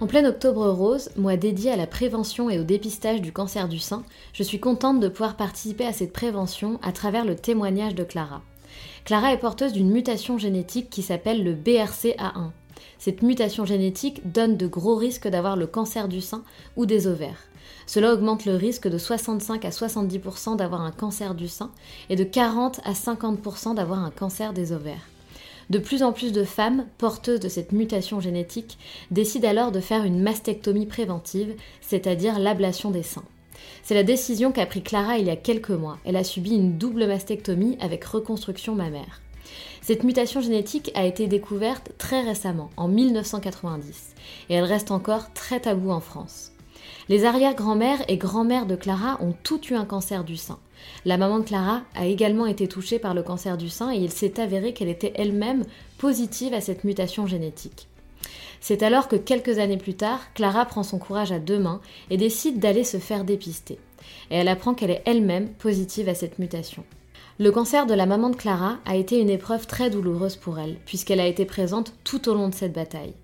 En plein octobre rose, mois dédié à la prévention et au dépistage du cancer du sein, je suis contente de pouvoir participer à cette prévention à travers le témoignage de Clara. Clara est porteuse d'une mutation génétique qui s'appelle le BRCA1. Cette mutation génétique donne de gros risques d'avoir le cancer du sein ou des ovaires. Cela augmente le risque de 65 à 70% d'avoir un cancer du sein et de 40 à 50% d'avoir un cancer des ovaires. De plus en plus de femmes porteuses de cette mutation génétique décident alors de faire une mastectomie préventive, c'est-à-dire l'ablation des seins. C'est la décision qu'a pris Clara il y a quelques mois. Elle a subi une double mastectomie avec reconstruction mammaire. Cette mutation génétique a été découverte très récemment, en 1990, et elle reste encore très taboue en France. Les arrière-grand-mères et grand-mères de Clara ont toutes eu un cancer du sein. La maman de Clara a également été touchée par le cancer du sein et il s'est avéré qu'elle était elle-même positive à cette mutation génétique. C'est alors que quelques années plus tard, Clara prend son courage à deux mains et décide d'aller se faire dépister. Et elle apprend qu'elle est elle-même positive à cette mutation. Le cancer de la maman de Clara a été une épreuve très douloureuse pour elle, puisqu'elle a été présente tout au long de cette bataille.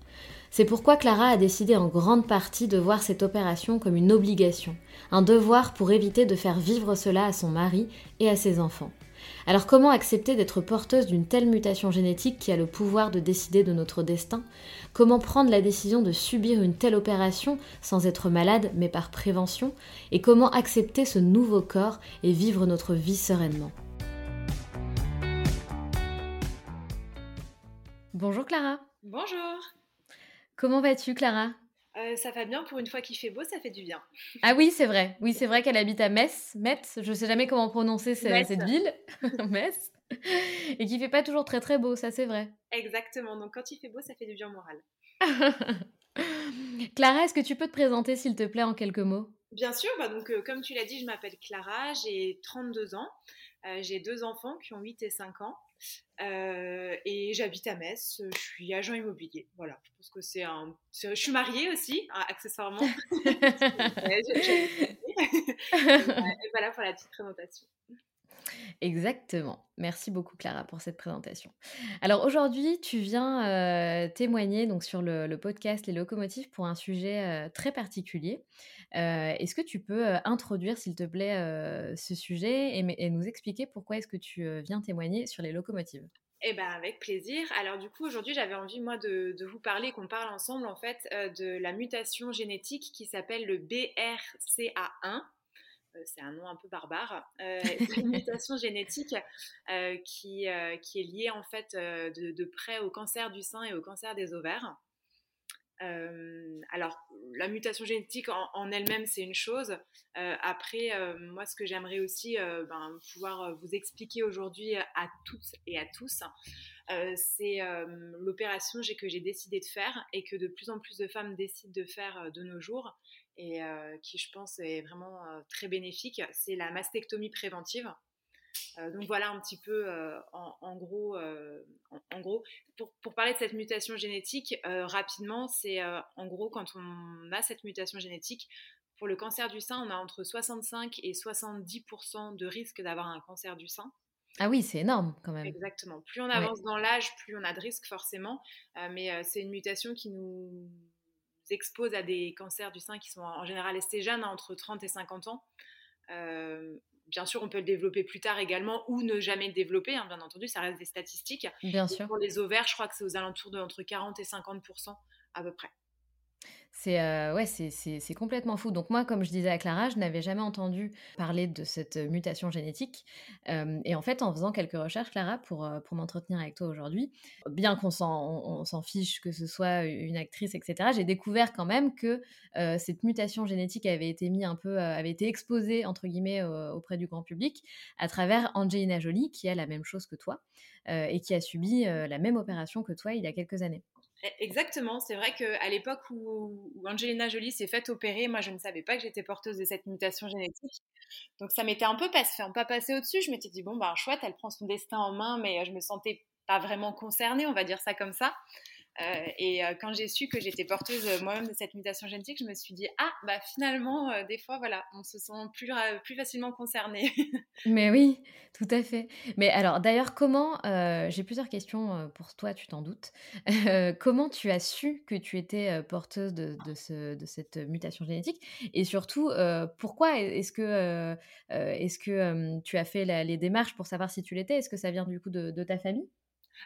C'est pourquoi Clara a décidé en grande partie de voir cette opération comme une obligation, un devoir pour éviter de faire vivre cela à son mari et à ses enfants. Alors comment accepter d'être porteuse d'une telle mutation génétique qui a le pouvoir de décider de notre destin? Comment prendre la décision de subir une telle opération sans être malade mais par prévention? Et comment accepter ce nouveau corps et vivre notre vie sereinement? Bonjour Clara. Bonjour. Comment vas-tu Clara? Euh, ça va bien pour une fois qu'il fait beau, ça fait du bien. Ah oui, c'est vrai. Oui, c'est vrai qu'elle habite à Metz. Metz, je sais jamais comment prononcer cette, cette ville. Metz. Et qu'il fait pas toujours très très beau, ça c'est vrai. Exactement. Donc quand il fait beau, ça fait du bien moral. Clara, est-ce que tu peux te présenter s'il te plaît en quelques mots? Bien sûr. Bah donc euh, comme tu l'as dit, je m'appelle Clara, j'ai 32 ans. Euh, j'ai deux enfants qui ont 8 et 5 ans. Euh, et j'habite à Metz, je suis agent immobilier. Voilà, je pense que c'est un. Je suis mariée aussi, hein, accessoirement. et voilà pour la petite présentation. Exactement. Merci beaucoup Clara pour cette présentation. Alors aujourd'hui, tu viens euh, témoigner donc sur le, podcast Les Locomotives pour un sujet euh, très particulier. Euh, est-ce que tu peux introduire, s'il te plaît, ce sujet et, nous expliquer pourquoi est-ce que tu viens témoigner sur les locomotives? Eh ben avec plaisir. Alors du coup aujourd'hui j'avais envie moi de, de vous parler, qu'on parle ensemble en fait de la mutation génétique qui s'appelle le BRCA1. Euh, c'est un nom un peu barbare, euh, une mutation génétique euh, qui, qui, est liée en fait de, près au cancer du sein et au cancer des ovaires. alors, la mutation génétique en, elle-même, c'est une chose. après, moi, ce que j'aimerais aussi ben, pouvoir vous expliquer aujourd'hui à toutes et à tous, c'est l'opération que j'ai décidé de faire et que de plus en plus de femmes décident de faire de nos jours, et qui, je pense, est vraiment très bénéfique. C'est la mastectomie préventive. donc voilà un petit peu en, gros, en, gros pour, pour, parler de cette mutation génétique, rapidement, c'est en gros quand on a cette mutation génétique, pour le cancer du sein, on a entre 65 et 70% de risque d'avoir un cancer du sein. Ah oui, c'est énorme quand même. Exactement. Plus on avance dans l'âge, plus on a de risques forcément. Euh, mais euh, c'est une mutation qui nous expose à des cancers du sein qui sont en général assez jeunes, hein, entre 30 et 50 ans. Euh, bien sûr, on peut le développer plus tard également ou ne jamais le développer, hein, bien entendu, ça reste des statistiques. Bien sûr. Pour les ovaires, je crois que c'est aux alentours de entre 40 et 50% à peu près. C'est euh, ouais, c'est complètement fou. Donc moi, comme je disais à Clara, je n'avais jamais entendu parler de cette mutation génétique. Euh, et en fait, en faisant quelques recherches, Clara, pour, euh, pour m'entretenir avec toi aujourd'hui, bien qu'on s'en fiche que ce soit une actrice, etc., j'ai découvert quand même que cette mutation génétique avait été un peu, avait été exposée entre guillemets auprès du grand public à travers Angelina Jolie, qui a la même chose que toi et qui a subi la même opération que toi il y a quelques années. E, exactement, c'est vrai qu'à l'époque où, Angelina Jolie s'est faite opérer, moi je ne savais pas que j'étais porteuse de cette mutation génétique. Donc ça m'était un peu passé, pas passé au-dessus. Je m'étais dit, bon, bah chouette, elle prend son destin en main, mais je me sentais pas vraiment concernée, on va dire ça comme ça. Euh, et euh, quand j'ai su que j'étais porteuse euh, moi-même de cette mutation génétique, je me suis dit ah bah finalement des fois voilà on se sent plus plus facilement concerné. Mais oui, tout à fait. Mais alors d'ailleurs comment j'ai plusieurs questions pour toi, tu t'en doutes. comment tu as su que tu étais porteuse de, de, ce, de cette mutation génétique? Et surtout pourquoi est-ce que est-ce que tu as fait les démarches pour savoir si tu l'étais? Est-ce que ça vient du coup de, de ta famille?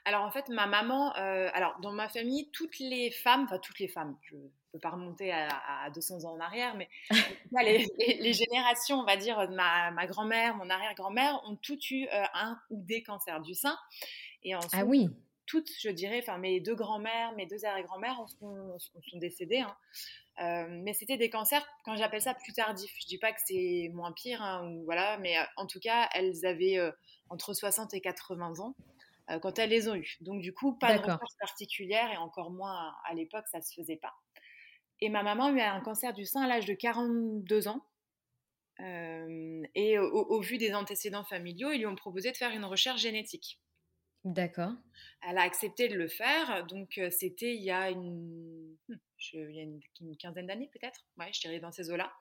Alors en fait, ma maman, euh, alors dans ma famille, toutes les femmes, enfin toutes les femmes, je ne peux pas remonter à, 200 ans en arrière, mais les, générations, on va dire, de ma, grand-mère, mon arrière-grand-mère, ont toutes eu euh, un ou des cancers du sein. Et ensuite, ah oui toutes, je dirais, enfin mes deux grand-mères, mes deux arrière-grand-mères sont, sont, décédées. Hein. Euh, mais c'était des cancers, quand j'appelle ça plus tardifs. Je dis pas que c'est moins pire, hein, ou voilà, mais en tout cas, elles avaient entre 60 et 80 ans. Euh, quand elles les ont eues. Donc du coup, pas de recherche particulière et encore moins à l'époque, ça se faisait pas. Et ma maman a eu un cancer du sein à l'âge de 42 ans. Euh, et au, vu des antécédents familiaux, ils lui ont proposé de faire une recherche génétique. D'accord. Elle a accepté de le faire. Donc euh, c'était il y a une, hmm, il y a une, une quinzaine d'années peut-être. Ouais, je dirais dans ces eaux-là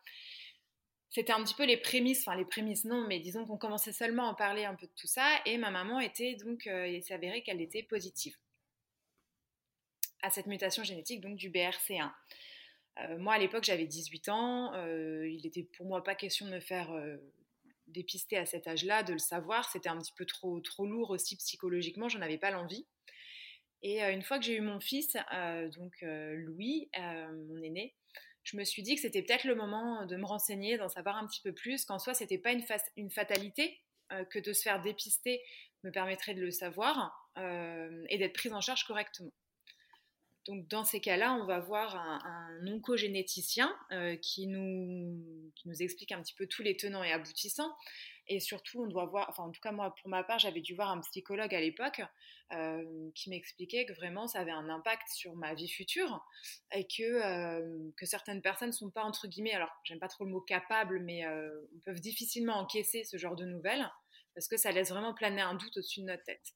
c'était un petit peu les prémices, enfin les prémices non, mais disons qu'on commençait seulement à en parler un peu de tout ça, et ma maman était donc, euh, il s'est qu'elle était positive à cette mutation génétique donc du BRC1. Euh, moi à l'époque j'avais 18 ans, euh, il n'était pour moi pas question de me faire dépister à cet âge-là, de le savoir, c'était un petit peu trop, trop lourd aussi psychologiquement, j'en avais pas l'envie. Et une fois que j'ai eu mon fils, donc Louis, mon aîné, je me suis dit que c'était peut-être le moment de me renseigner, d'en savoir un petit peu plus, qu'en soi, c'était pas une, fatalité, euh, que de se faire dépister me permettrait de le savoir euh, et d'être prise en charge correctement. Donc dans ces cas-là, on va voir un, oncogénéticien euh, qui, nous, qui nous explique un petit peu tous les tenants et aboutissants. Et surtout, on doit voir, enfin en tout cas moi pour ma part, j'avais dû voir un psychologue à l'époque euh, qui m'expliquait que vraiment ça avait un impact sur ma vie future et que, euh, que certaines personnes ne sont pas entre guillemets, alors j'aime pas trop le mot capable, mais euh, on peuvent difficilement encaisser ce genre de nouvelles parce que ça laisse vraiment planer un doute au-dessus de notre tête.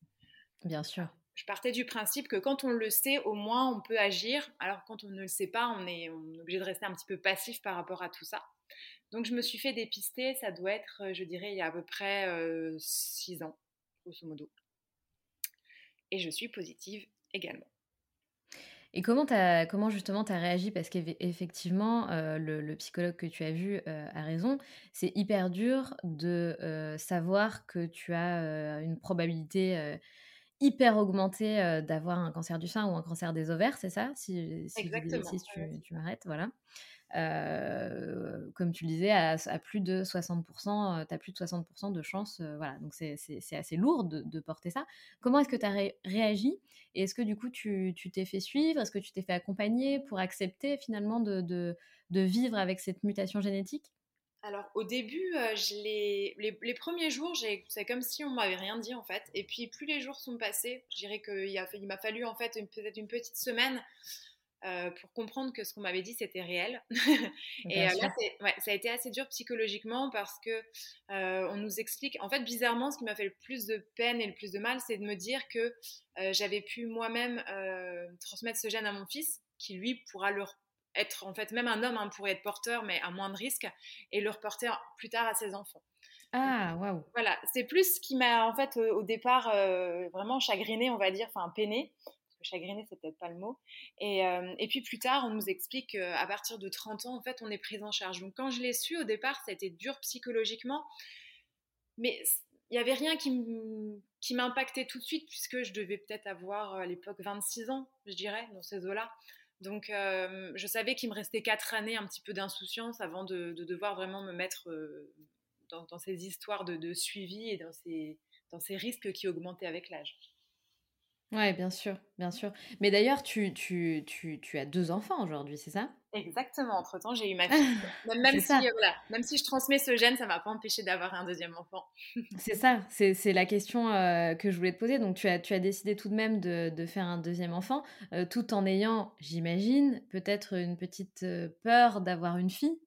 Bien sûr. Je partais du principe que quand on le sait, au moins on peut agir. Alors quand on ne le sait pas, on est, on est obligé de rester un petit peu passif par rapport à tout ça. Donc je me suis fait dépister, ça doit être, euh, je dirais, il y a à peu près 6 euh, ans, grosso modo. Et je suis positive également. Et comment, as, comment justement tu as réagi? Parce qu'effectivement, euh, le, psychologue que tu as vu a raison. C'est hyper dur de savoir que tu as une probabilité hyper augmentée d'avoir un cancer du sein ou un cancer des ovaires, c'est ça? Si, si, Exactement. Si tu, tu m'arrêtes, voilà. Euh, comme tu le disais, à, plus de 60%, tu as plus de 60% de chance. Euh, voilà, donc c'est assez lourd de, porter ça. Comment est-ce que tu as réagi? Et est-ce que du coup, tu t'es fait suivre? Est-ce que tu t'es fait accompagner pour accepter finalement de, vivre avec cette mutation génétique? Alors au début, euh, les, premiers jours, c'est comme si on m'avait rien dit en fait. Et puis plus les jours sont passés, je dirais qu'il m'a fallu en fait peut-être une petite semaine pour comprendre que ce qu'on m'avait dit c'était réel. et là, ça a été assez dur psychologiquement parce que on nous explique. En fait, bizarrement, ce qui m'a fait le plus de peine et le plus de mal, c'est de me dire que j'avais pu moi-même transmettre ce gène à mon fils, qui lui pourra le être en fait même un homme hein, pourrait être porteur mais à moins de risque et le reporter plus tard à ses enfants. Ah, waouh. Voilà, c'est plus ce qui m'a en fait au départ vraiment chagriné, on va dire, enfin peiné chagriné, c'est peut-être pas le mot. Et, euh, et, puis plus tard, on nous explique qu'à partir de 30 ans, en fait, on est pris en charge. Donc quand je l'ai su au départ, ça a été dur psychologiquement, mais il n'y avait rien qui m'impactait tout de suite, puisque je devais peut-être avoir à l'époque 26 ans, je dirais, dans ces eaux-là. Donc euh, je savais qu'il me restait 4 années un petit peu d'insouciance avant de, devoir vraiment me mettre euh, dans, ces histoires de, de, suivi et dans ces, dans ces risques qui augmentaient avec l'âge. Ouais, bien sûr, bien sûr. Mais d'ailleurs, tu, tu, tu, tu as deux enfants aujourd'hui, c'est ça? Exactement. Entre-temps, j'ai eu ma fille. Même, si, euh, même si je transmets ce gène, ça ne m'a pas empêché d'avoir un deuxième enfant. c'est ça, c'est la question euh, que je voulais te poser. Donc, tu as, tu as décidé tout de même de, de faire un deuxième enfant, euh, tout en ayant, j'imagine, peut-être une petite peur d'avoir une fille?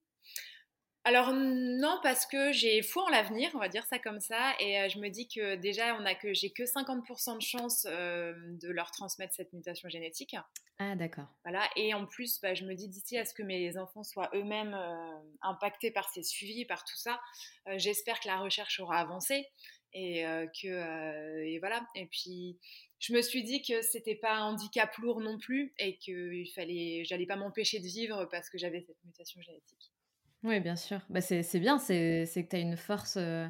Alors non, parce que j'ai foi en l'avenir, on va dire ça comme ça, et euh, je me dis que déjà on a que j'ai que 50% de chance euh, de leur transmettre cette mutation génétique. Ah d'accord. Voilà, et en plus, bah, je me dis d'ici à ce que mes enfants soient eux-mêmes euh, impactés par ces suivis, par tout ça, j'espère que la recherche aura avancé et que et voilà. Et puis je me suis dit que c'était pas un handicap lourd non plus et qu'il fallait, j'allais pas m'empêcher de vivre parce que j'avais cette mutation génétique. Oui, bien sûr. Bah, c'est bien, c'est que tu as une force, euh,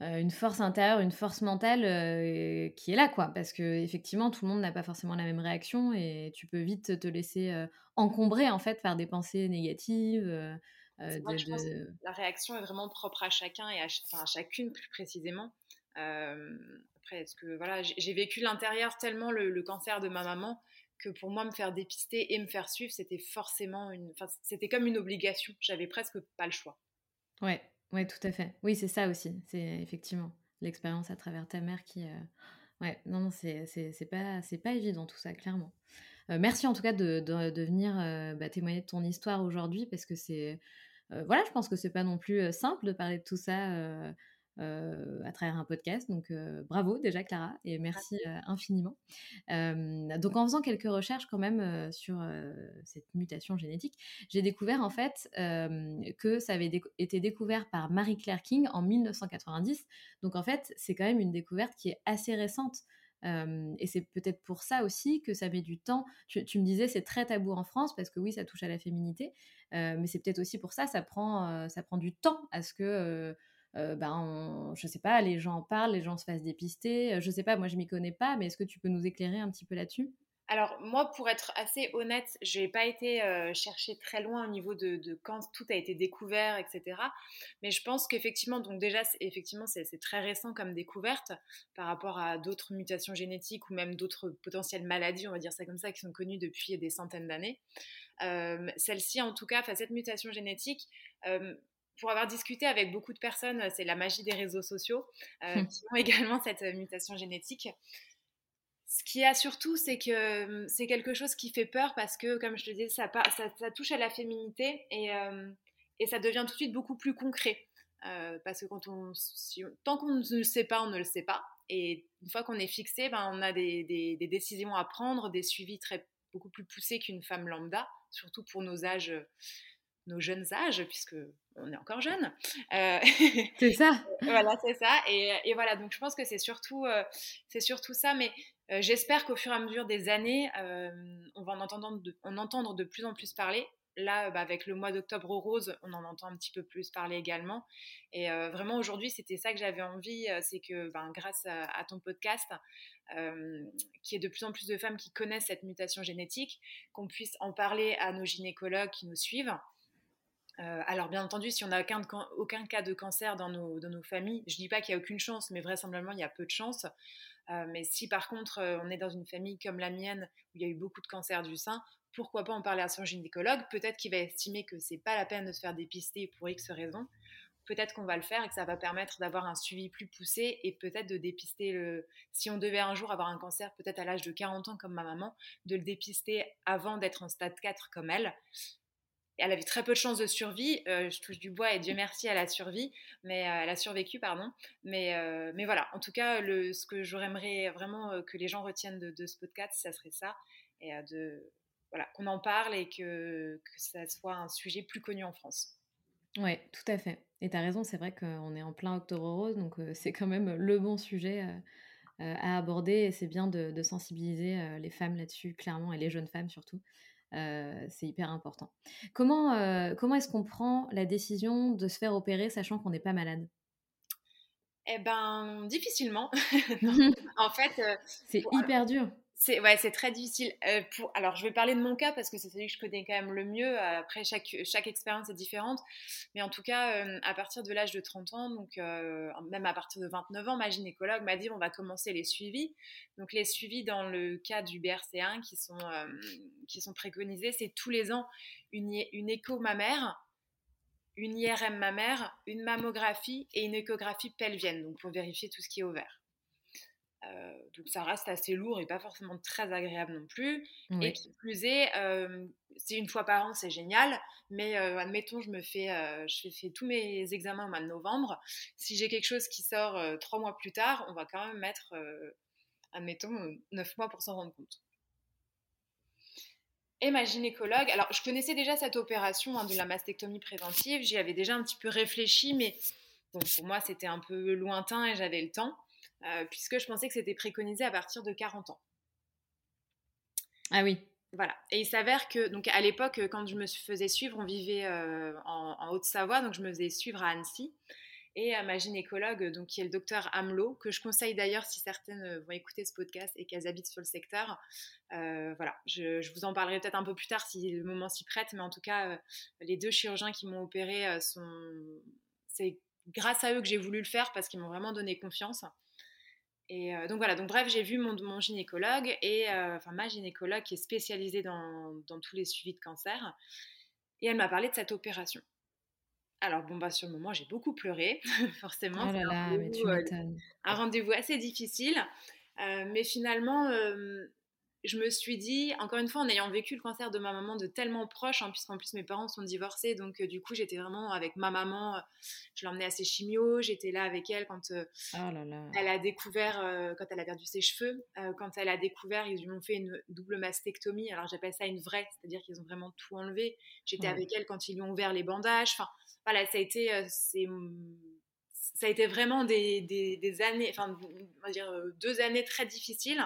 euh, une force intérieure, une force mentale euh, qui est là, quoi. Parce que effectivement, tout le monde n'a pas forcément la même réaction et tu peux vite te laisser encombrer, en fait, par des pensées négatives. la réaction est vraiment propre à chacun et à, à chacune plus précisément. après, est-ce que voilà, j'ai vécu l'intérieur tellement le, cancer de ma maman que pour moi, me faire dépister et me faire suivre, c'était forcément une. Enfin, c'était comme une obligation. J'avais presque pas le choix. Ouais, ouais, tout à fait. Oui, c'est ça aussi. C'est effectivement l'expérience à travers ta mère qui. Euh, ouais, non, non, c'est pas, pas évident tout ça, clairement. Euh, merci en tout cas de, de, venir euh, bah, témoigner de ton histoire aujourd'hui parce que c'est. voilà, je pense que c'est pas non plus simple de parler de tout ça euh, à travers un podcast. Donc euh, bravo déjà Clara et merci euh, infiniment. donc en faisant quelques recherches quand même sur cette mutation génétique, j'ai découvert en fait que ça avait été découvert par Marie-Claire King en 1990. Donc en fait c'est quand même une découverte qui est assez récente. et c'est peut-être pour ça aussi que ça met du temps. Tu, tu me disais c'est très tabou en France parce que oui ça touche à la féminité, mais c'est peut-être aussi pour ça ça prend ça prend du temps à ce que euh, ben, je sais pas, les gens en parlent, les gens se fassent dépister. Euh, je sais pas, moi je m'y connais pas, mais est-ce que tu peux nous éclairer un petit peu là-dessus? Alors moi, pour être assez honnête, je n'ai pas été euh, chercher très loin au niveau de, quand tout a été découvert, etc. Mais je pense qu'effectivement, donc déjà, effectivement, c'est très récent comme découverte par rapport à d'autres mutations génétiques ou même d'autres potentielles maladies, on va dire ça comme ça, qui sont connues depuis des centaines d'années. Celle-ci, en tout cas, cette mutation génétique, pour avoir discuté avec beaucoup de personnes, euh, c'est la magie des réseaux sociaux, euh, hum. qui ont également cette euh, mutation génétique. Ce qu'il y a surtout, c'est que c'est quelque chose qui fait peur parce que, comme je te disais, ça, ça, touche à la féminité et, et, ça devient tout de suite beaucoup plus concret. parce que quand on, tant qu'on ne le sait pas, on ne le sait pas. Et une fois qu'on est fixé, ben, on a des, des, des, décisions à prendre, des suivis très, beaucoup plus poussés qu'une femme lambda, surtout pour nos âges nos jeunes âges, puisque on est encore jeune. Euh, c'est ça. voilà, c'est ça. Et, voilà, donc je pense que c'est surtout, euh, c'est surtout ça. Mais euh, j'espère qu'au fur et à mesure des années, on va en entendre, de, en entendre de plus en plus parler. Là, bah, avec le mois d'octobre rose, on en entend un petit peu plus parler également. Et vraiment, aujourd'hui, c'était ça que j'avais envie, c'est que ben, grâce à, ton podcast, qu'il y ait de plus en plus de femmes qui connaissent cette mutation génétique, qu'on puisse en parler à nos gynécologues qui nous suivent, euh, alors bien entendu, si on n'a aucun, aucun, cas de cancer dans nos, dans nos familles, je ne dis pas qu'il n'y a aucune chance, mais vraisemblablement il y a peu de chance. Euh, mais si par contre euh, on est dans une famille comme la mienne où il y a eu beaucoup de cancers du sein, pourquoi pas en parler à son gynécologue? Peut-être qu'il va estimer que c'est pas la peine de se faire dépister pour X raisons, peut-être qu'on va le faire et que ça va permettre d'avoir un suivi plus poussé et peut-être de dépister le. Si on devait un jour avoir un cancer, peut-être à l'âge de 40 ans comme ma maman, de le dépister avant d'être en stade 4 comme elle. Elle avait très peu de chances de survie. Euh, je touche du bois et Dieu merci, elle a survécu, mais euh, elle a survécu, pardon. Mais, euh, mais voilà, en tout cas, ce que j'aimerais vraiment que les gens retiennent de, de, ce podcast, ça serait ça, et de voilà qu'on en parle et que, que ça soit un sujet plus connu en France. Oui, tout à fait. Et tu as raison, c'est vrai qu'on est en plein octobre rose, donc c'est quand même le bon sujet à aborder et c'est bien de, sensibiliser les femmes là-dessus, clairement, et les jeunes femmes surtout. C'est hyper important. Comment, comment est-ce qu'on prend la décision de se faire opérer sachant qu'on n'est pas malade? Eh ben, difficilement. en fait, c'est hyper dur. C'est très difficile. Euh, alors, je vais parler de mon cas parce que c'est celui que je connais quand même le mieux. Après, chaque, chaque expérience est différente. Mais en tout cas, euh, à partir de l'âge de 30 ans, donc euh, même à partir de 29 ans, ma gynécologue m'a dit on va commencer les suivis. Donc, les suivis dans le cas du BRC1 qui sont, qui sont préconisés, c'est tous les ans une, une écho mammaire, une IRM mammaire, une mammographie et une échographie pelvienne, donc pour vérifier tout ce qui est ouvert. Euh, donc ça reste assez lourd et pas forcément très agréable non plus. Et qui plus est, euh, c'est une fois par an, c'est génial. Mais euh, admettons, je me fais, je fais, tous mes examens au mois de novembre. Si j'ai quelque chose qui sort trois mois plus tard, on va quand même mettre, admettons, neuf mois pour s'en rendre compte. Et ma gynécologue, alors je connaissais déjà cette opération hein, de la mastectomie préventive, j'y avais déjà un petit peu réfléchi, mais bon, pour moi c'était un peu lointain et j'avais le temps. Euh, puisque je pensais que c'était préconisé à partir de 40 ans. Ah oui. Voilà. Et il s'avère que, donc à l'époque, quand je me faisais suivre, on vivait euh, en, Haute-Savoie, donc je me faisais suivre à Annecy. Et à ma gynécologue, donc, qui est le docteur Hamelot, que je conseille d'ailleurs si certaines vont écouter ce podcast et qu'elles habitent sur le secteur. Euh, voilà, je, vous en parlerai peut-être un peu plus tard si le moment s'y prête, mais en tout cas, les deux chirurgiens qui m'ont opéré sont. C'est grâce à eux que j'ai voulu le faire parce qu'ils m'ont vraiment donné confiance. Et euh, donc voilà, donc bref, j'ai vu mon, mon gynécologue et euh, enfin ma gynécologue qui est spécialisée dans, dans, tous les suivis de cancer et elle m'a parlé de cette opération. Alors bon bah sur le moment j'ai beaucoup pleuré, forcément. Oh là là, mais tu euh, un rendez-vous assez difficile, mais finalement je me suis dit, encore une fois, en ayant vécu le cancer de ma maman de tellement proche, hein, puisqu'en plus mes parents sont divorcés, donc euh, du coup j'étais vraiment avec ma maman, euh, je l'emmenais à ses chimios, j'étais là avec elle quand euh, oh elle a découvert, quand elle a perdu ses cheveux, quand elle a découvert, ils lui ont fait une double mastectomie, alors j'appelle ça une vraie, c'est-à-dire qu'ils ont vraiment tout enlevé. J'étais avec elle quand ils lui ont ouvert les bandages, enfin voilà, ça a été, ça a été vraiment des, des, des années, enfin on va dire deux années très difficiles.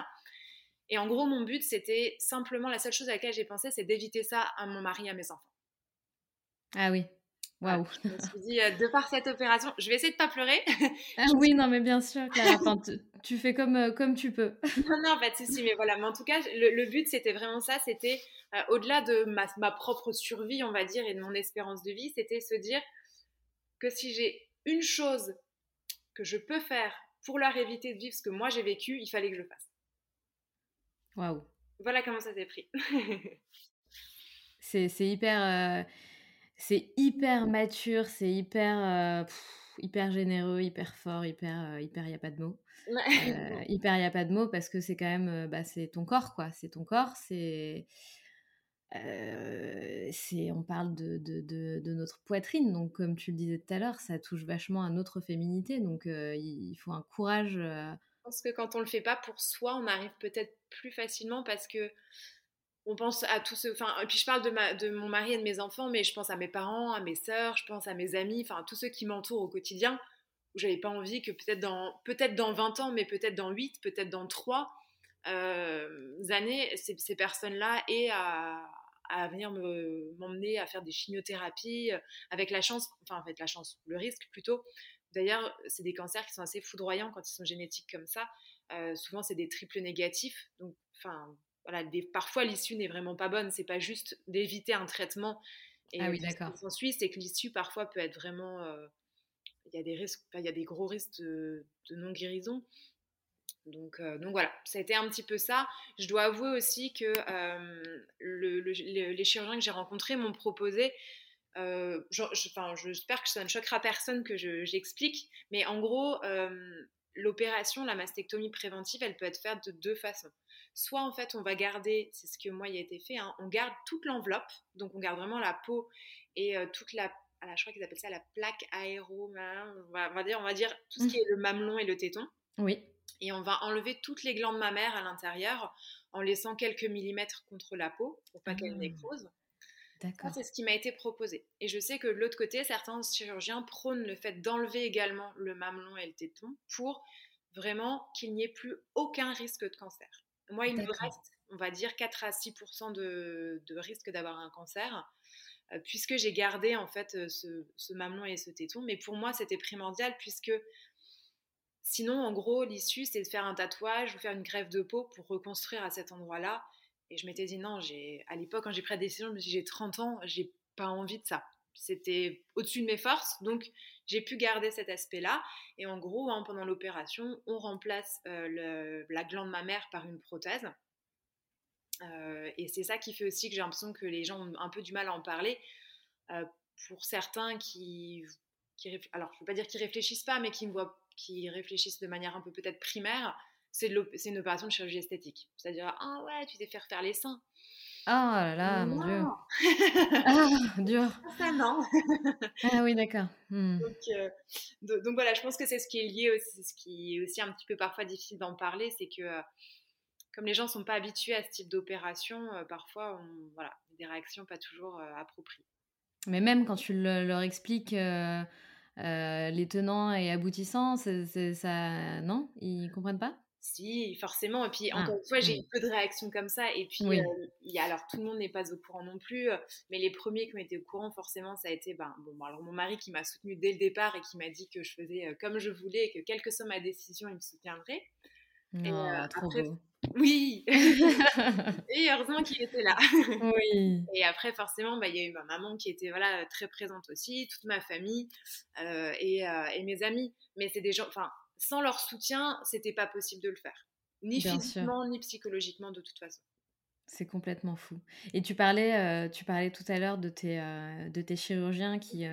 Et en gros, mon but, c'était simplement, la seule chose à laquelle j'ai pensé, c'est d'éviter ça à mon mari, à mes enfants. Ah oui. Waouh. Je me suis dit, euh, de par cette opération, je vais essayer de pas pleurer. Ah oui, non, mais bien sûr, enfin, tu fais comme, euh, comme tu peux. non, non, pas de souci, mais voilà. Mais en tout cas, le, but, c'était vraiment ça. C'était, euh, au-delà de ma, ma, propre survie, on va dire, et de mon espérance de vie, c'était se dire que si j'ai une chose que je peux faire pour leur éviter de vivre ce que moi j'ai vécu, il fallait que je le fasse. Waouh. Voilà comment ça s'est pris. c'est hyper, euh, c'est hyper mature, c'est hyper, euh, hyper généreux, hyper fort, hyper, euh, hyper, il n'y a pas de mots. hyper, il n'y a pas de mots parce que c'est quand même, bah, c'est ton corps, quoi. C'est ton corps, c'est. c'est on parle de, de, de, de, notre poitrine, donc comme tu le disais tout à l'heure, ça touche vachement à notre féminité, donc il faut un courage pense que quand on le fait pas pour soi, on arrive peut-être plus facilement parce que on pense à tous ceux. Enfin, et puis je parle de, mon mari et de mes enfants, mais je pense à mes parents, à mes sœurs, je pense à mes amis, enfin à tous ceux qui m'entourent au quotidien, où j'avais pas envie que peut-être dans, peut-être dans 20 ans, mais peut-être dans 8, peut-être dans 3 euh, années, ces, personnes-là aient à, venir m'emmener à faire des chimiothérapies euh, avec la chance, enfin avec la chance, le risque plutôt D'ailleurs, c'est des cancers qui sont assez foudroyants quand ils sont génétiques comme ça. Euh, souvent, c'est des triples négatifs. Donc, enfin, voilà, parfois l'issue n'est vraiment pas bonne. C'est pas juste d'éviter un traitement. Et ah oui, d'accord. Ce c'est que l'issue parfois peut être vraiment. Euh, il y a des risques, il y a des gros risques de, non guérison. Donc, euh, donc voilà, ça a été un petit peu ça. Je dois avouer aussi que les chirurgiens que j'ai rencontrés m'ont proposé j'espère que ça ne choquera personne que j'explique, mais en gros, l'opération, la mastectomie préventive, elle peut être faite de deux façons. Soit en fait, on va garder, c'est ce que moi il a été fait, hein, on garde toute l'enveloppe, donc on garde vraiment la peau et toute la ah je crois qu'ils appellent ça la plaque aéro, on va, on va, dire, on va dire tout ce mmh. qui est le mamelon et le téton. Oui. Et on va enlever toutes les glandes mammaires à l'intérieur en laissant quelques millimètres contre la peau pour pas qu'elle mmh. nécrose. D'accord. C'est ce qui m'a été proposé. Et je sais que de l'autre côté, certains chirurgiens prônent le fait d'enlever également le mamelon et le téton pour vraiment qu'il n'y ait plus aucun risque de cancer. Moi, il me reste, on va dire, 4 à 6 de, de risque d'avoir un cancer. Euh, puisque j'ai gardé en fait euh, ce, mamelon et ce téton. Mais pour moi, c'était primordial puisque sinon, en gros, l'issue, c'est de faire un tatouage ou faire une greffe de peau pour reconstruire à cet endroit-là. Et je m'étais dit non, à l'époque, quand j'ai pris la décision, je me suis dit j'ai 30 ans, j'ai pas envie de ça. C'était au-dessus de mes forces, donc j'ai pu garder cet aspect-là. Et en gros, hein, pendant l'opération, on remplace euh, la glande mammaire par une prothèse. Euh, et c'est ça qui fait aussi que j'ai l'impression que les gens ont un peu du mal à en parler. Euh, pour certains qui, alors je ne veux pas dire qu'ils réfléchissent pas, mais qui me voient, qui réfléchissent de manière un peu peut-être primaire, c'est une opération de chirurgie esthétique. C'est-à-dire ah ouais, tu t'es fait refaire les seins. Ah là là, mon dieu. ah, dur. Ça non. ah oui, d'accord. Hmm. Donc, euh, donc, voilà, je pense que c'est ce qui est lié aussi, ce qui est aussi un petit peu parfois difficile d'en parler, c'est que comme les gens ne sont pas habitués à ce type d'opération, euh, parfois, on, voilà, des réactions pas toujours euh, appropriées. Mais même quand tu leur expliques euh, les tenants et aboutissants, ça, non? Ils comprennent pas? Si, forcément. Et puis, ah, encore une fois, j'ai eu peu de réactions comme ça. Et puis, il y a, alors, tout le monde n'est pas au courant non plus. Mais les premiers qui ont été au courant, forcément, ça a été ben, bon, alors, mon mari qui m'a soutenu dès le départ et qui m'a dit que je faisais comme je voulais et que, quelle que soit ma décision, il me soutiendrait. et, oh, trop beau. Oui Et heureusement qu'il était là. Oui. Et après, forcément, bah, il y a eu ma maman qui était voilà, très présente aussi, toute ma famille euh, et, euh, et, mes amis. Mais c'est des gens, enfin, sans leur soutien, c'était pas possible de le faire. Ni physiquement, ni psychologiquement, de toute façon. C'est complètement fou. Et tu parlais, euh, tu parlais tout à l'heure de tes, de tes chirurgiens qui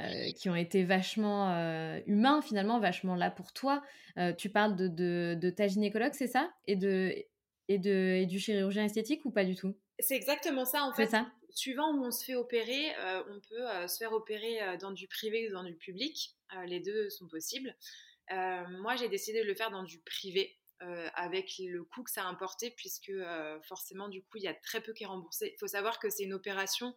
euh, qui ont été vachement euh, humains finalement, vachement là pour toi. Euh, tu parles de, de, ta gynécologue, c'est ça? Et, de, et, de, et du chirurgien esthétique ou pas du tout? C'est exactement ça en fait. Ça? Suivant où on se fait opérer, on peut se faire opérer dans du privé ou dans du public. les deux sont possibles. Moi, j'ai décidé de le faire dans du privé. avec le coût que ça a importé, puisque forcément, du coup, il y a très peu qui est remboursé. Il faut savoir que c'est une opération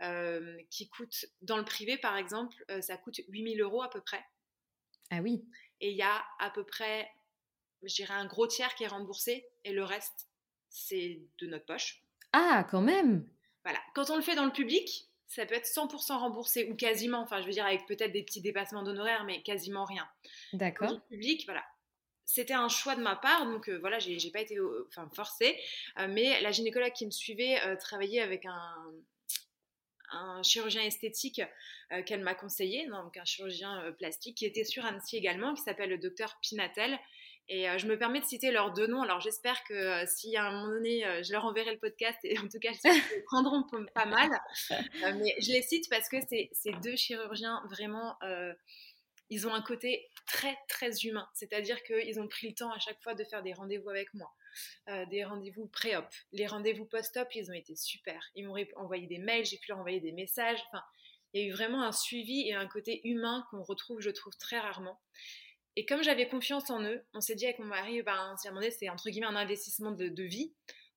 euh, qui coûte, dans le privé par exemple, euh, ça coûte 8000 euros à peu près. Ah oui. Et il y a à peu près, je dirais, un gros tiers qui est remboursé et le reste, c'est de notre poche. Ah, quand même Voilà. Quand on le fait dans le public, ça peut être 100% remboursé ou quasiment, enfin je veux dire avec peut-être des petits dépassements d'honoraires, mais quasiment rien. D'accord. Le public, voilà. C'était un choix de ma part, donc euh, voilà, j'ai pas été enfin, forcée. mais la gynécologue qui me suivait travaillait avec un, un chirurgien esthétique euh, qu'elle m'a conseillé, donc un chirurgien euh, plastique qui était sur Annecy également, qui s'appelle le docteur Pinatel. Et euh, je me permets de citer leurs deux noms. Alors j'espère que si à un moment donné, je leur enverrai le podcast, et en tout cas, ils prendront pas mal. mais je les cite parce que c'est deux chirurgiens vraiment ils ont un côté très très humain, c'est-à-dire qu'ils ont pris le temps à chaque fois de faire des rendez-vous avec moi, euh, des rendez-vous pré-op, les rendez-vous post-op, ils ont été super. Ils m'ont envoyé des mails, j'ai pu leur envoyer des messages. Enfin, il y a eu vraiment un suivi et un côté humain qu'on retrouve, je trouve, très rarement. Et comme j'avais confiance en eux, on s'est dit avec mon mari, ben, c'est entre guillemets un investissement de, vie.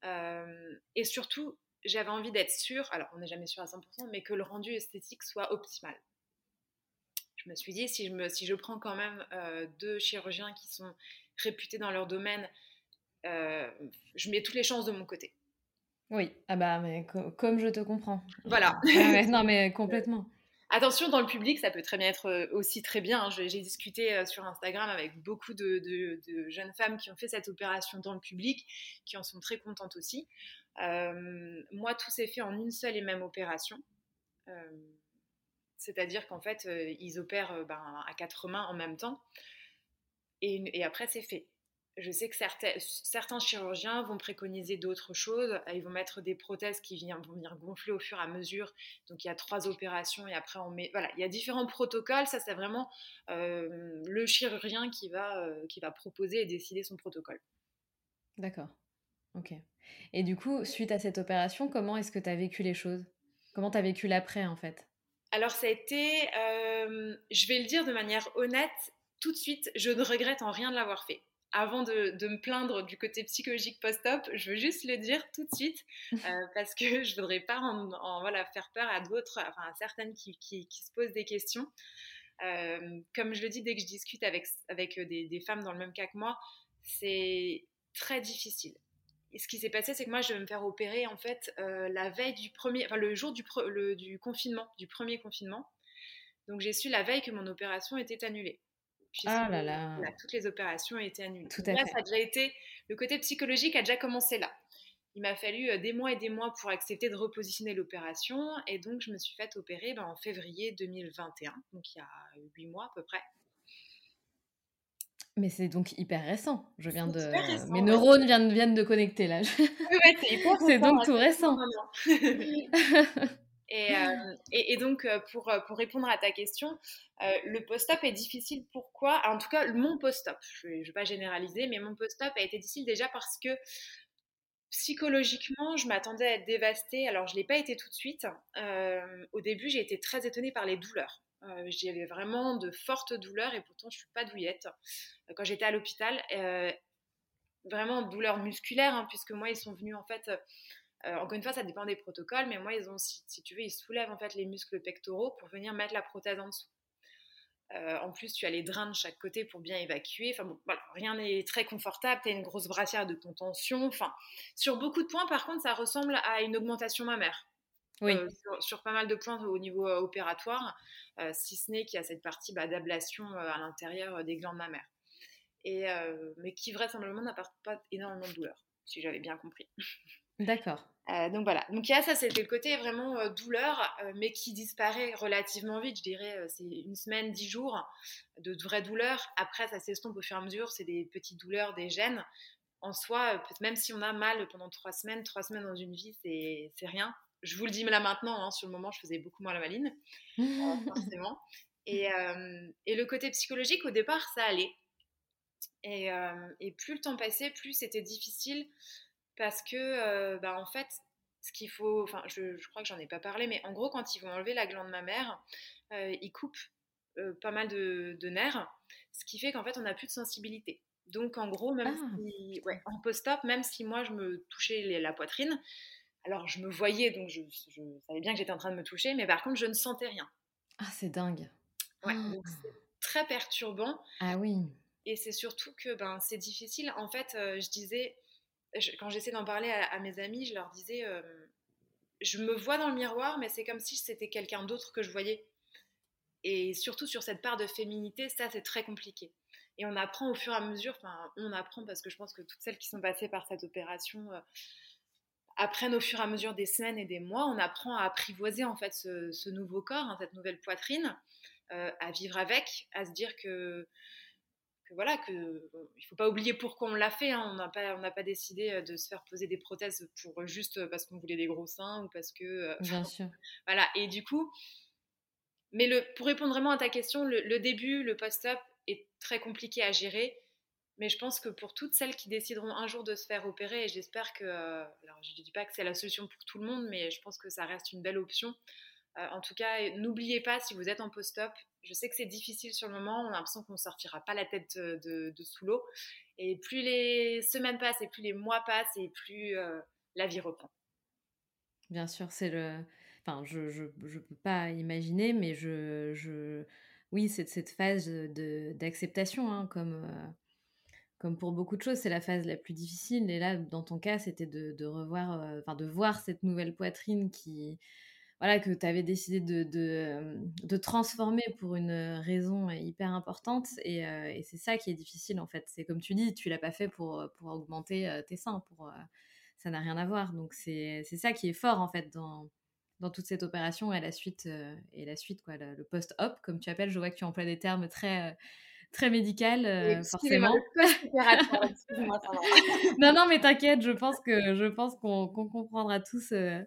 Euh, et surtout, j'avais envie d'être sûre, alors on n'est jamais sûr à 100%, mais que le rendu esthétique soit optimal je me suis dit, si je, me, si je prends quand même euh, deux chirurgiens qui sont réputés dans leur domaine, euh, je mets toutes les chances de mon côté. Oui, ah bah, mais comme je te comprends. Voilà. Ah non, mais complètement. Attention, dans le public, ça peut très bien être euh, aussi très bien. Hein. J'ai discuté sur Instagram avec beaucoup de, jeunes femmes qui ont fait cette opération dans le public, qui en sont très contentes aussi. moi, tout s'est fait en une seule et même opération. C'est-à-dire qu'en fait, ils opèrent ben, à quatre mains en même temps. Et, après, c'est fait. Je sais que certains, certains chirurgiens vont préconiser d'autres choses. Ils vont mettre des prothèses qui vont venir gonfler au fur et à mesure. Donc il y a trois opérations et après on met. Voilà, il y a différents protocoles. Ça, c'est vraiment euh, le chirurgien qui va, euh, qui va proposer et décider son protocole. D'accord. Ok. Et du coup, suite à cette opération, comment est-ce que tu as vécu les choses? Comment tu as vécu l'après en fait? Alors ça a été, euh, je vais le dire de manière honnête, tout de suite, je ne regrette en rien de l'avoir fait avant de, me plaindre du côté psychologique post-op, je veux juste le dire tout de suite euh, parce que je voudrais pas en, voilà, faire peur à d'autres, enfin à certaines qui, se posent des questions. Euh, comme je le dis dès que je discute avec, avec des, des femmes dans le même cas que moi, c'est très difficile. Et ce qui s'est passé, c'est que moi, je vais me faire opérer en fait euh, la veille du premier, enfin le jour du, du confinement, du premier confinement. Donc j'ai su la veille que mon opération était annulée ah là là. toutes les opérations ont été annulées. Tout à fait. Ça a déjà été, le côté psychologique a déjà commencé là. Il m'a fallu euh, des mois et des mois pour accepter de repositionner l'opération et donc je me suis faite opérer ben, en février 2021, donc il y a huit mois à peu près. Mais c'est donc hyper récent. Je viens de. Mes neurones viennent, viennent, de connecter là. c'est donc tout récent. Euh, et, donc, euh, pour, euh, pour, répondre à ta question, le post-op est difficile. Pourquoi? En tout cas, mon post-op, je ne vais pas généraliser, mais mon post-op a été difficile déjà parce que psychologiquement, je m'attendais à être dévastée. Alors, je ne l'ai pas été tout de suite. au début, j'ai été très étonnée par les douleurs. J'avais vraiment de fortes douleurs et pourtant, je ne suis pas douillette. Quand j'étais à l'hôpital, vraiment douleurs musculaires, hein, puisque moi, ils sont venus en fait euh, encore une fois, ça dépend des protocoles, mais moi, ils ont, si, tu veux, ils soulèvent en fait les muscles pectoraux pour venir mettre la prothèse en dessous. Euh, en plus, tu as les drains de chaque côté pour bien évacuer. Enfin bon, rien n'est très confortable. Tu as une grosse brassière de contention. Enfin, sur beaucoup de points, par contre, ça ressemble à une augmentation mammaire. Oui. Euh, sur, pas mal de points au niveau opératoire, si ce n'est qu'il y a cette partie bah, d'ablation à l'intérieur des glandes mammaires. Et, mais qui vraisemblablement n'apporte pas énormément de douleur, si j'avais bien compris. D'accord. Euh, donc voilà. Donc il y a ça, c'était le côté vraiment euh, douleur, euh, mais qui disparaît relativement vite. Je dirais, c'est une semaine, dix jours de vraie douleur. Après, ça s'estompe au fur et à mesure. C'est des petites douleurs, des gènes. En soi, même si on a mal pendant trois semaines, trois semaines dans une vie, c'est rien. Je vous le dis là maintenant. Hein, sur le moment, je faisais beaucoup moins la maline, forcément. Et, et, le côté psychologique, au départ, ça allait. Et, et plus le temps passait, plus c'était difficile parce que, euh, bah, en fait, ce qu'il faut, enfin, je, crois que j'en ai pas parlé, mais en gros, quand ils vont enlever la glande mammaire, euh, ils coupent euh, pas mal de, nerfs, ce qui fait qu'en fait, on n'a plus de sensibilité. Donc, en gros, même ah. si, en post-op, même si moi, je me touchais la poitrine, alors je me voyais, donc je, savais bien que j'étais en train de me toucher, mais par contre, je ne sentais rien. Ah, c'est dingue. Ouais, donc ah. c'est très perturbant. Ah oui. Et c'est surtout que ben, c'est difficile. En fait, je disais, quand j'essaie d'en parler à, mes amis, je leur disais, euh, je me vois dans le miroir, mais c'est comme si c'était quelqu'un d'autre que je voyais. Et surtout sur cette part de féminité, ça c'est très compliqué. Et on apprend au fur et à mesure, enfin on apprend parce que je pense que toutes celles qui sont passées par cette opération euh, apprennent au fur et à mesure des semaines et des mois, on apprend à apprivoiser en fait ce, nouveau corps, hein, cette nouvelle poitrine, euh, à vivre avec, à se dire que voilà, que il faut pas oublier pourquoi on l'a fait. Hein. On n'a pas, on pas décidé euh, de se faire poser des prothèses pour juste euh, parce qu'on voulait des gros seins ou parce que. Euh, Bien sûr. Voilà. Et du coup, mais le, pour répondre vraiment à ta question, le, début, le post-op est très compliqué à gérer. Mais je pense que pour toutes celles qui décideront un jour de se faire opérer, et j'espère que, alors je ne dis pas que c'est la solution pour tout le monde, mais je pense que ça reste une belle option. En tout cas, n'oubliez pas, si vous êtes en post-op, je sais que c'est difficile sur le moment, on a l'impression qu'on ne sortira pas la tête de, sous l'eau. Et plus les semaines passent et plus les mois passent et plus euh, la vie reprend. Bien sûr, c'est le. Enfin, je ne peux pas imaginer, mais je. je... Oui, c'est cette phase d'acceptation, hein, comme, euh, comme pour beaucoup de choses, c'est la phase la plus difficile. Et là, dans ton cas, c'était de, revoir, euh, de voir cette nouvelle poitrine qui, voilà, que tu avais décidé de, de, transformer pour une raison hyper importante. Et, et c'est ça qui est difficile, en fait. C'est comme tu dis, tu l'as pas fait pour, pour augmenter tes seins. Pour, ça n'a rien à voir. Donc, c'est ça qui est fort, en fait, dans, dans toute cette opération et la suite, et la suite quoi, le, post-op, comme tu appelles. Je vois que tu emploies des termes très très médical, euh, forcément. non, non, mais t'inquiète, je pense que je pense qu'on comprendra tous. Euh,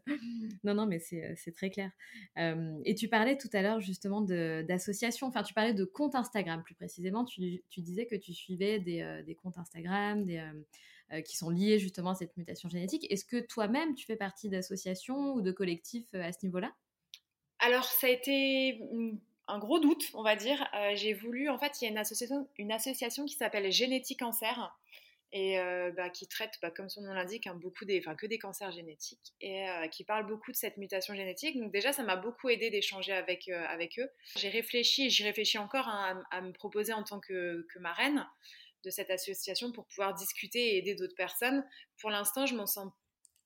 non, non, mais c'est très clair. et tu parlais tout à l'heure justement d'associations. Enfin, tu parlais de comptes Instagram plus précisément. Tu, tu disais que tu suivais des, des comptes Instagram, des qui sont liés justement à cette mutation génétique. Est-ce que toi-même, tu fais partie d'associations ou de collectifs à ce niveau-là? Alors, ça a été mmh, un gros doute, on va dire. Euh, j'ai voulu, en fait, il y a une association, une association qui s'appelle Génétique Cancer et euh, bah, qui traite, bah, comme son nom l'indique, hein, beaucoup des, enfin, que des cancers génétiques et euh, qui parle beaucoup de cette mutation génétique. Donc déjà, ça m'a beaucoup aidé d'échanger avec, avec eux. J'ai réfléchi j'y réfléchis encore hein, à, me proposer en tant que, que marraine de cette association pour pouvoir discuter et aider d'autres personnes. Pour l'instant, je m'en sens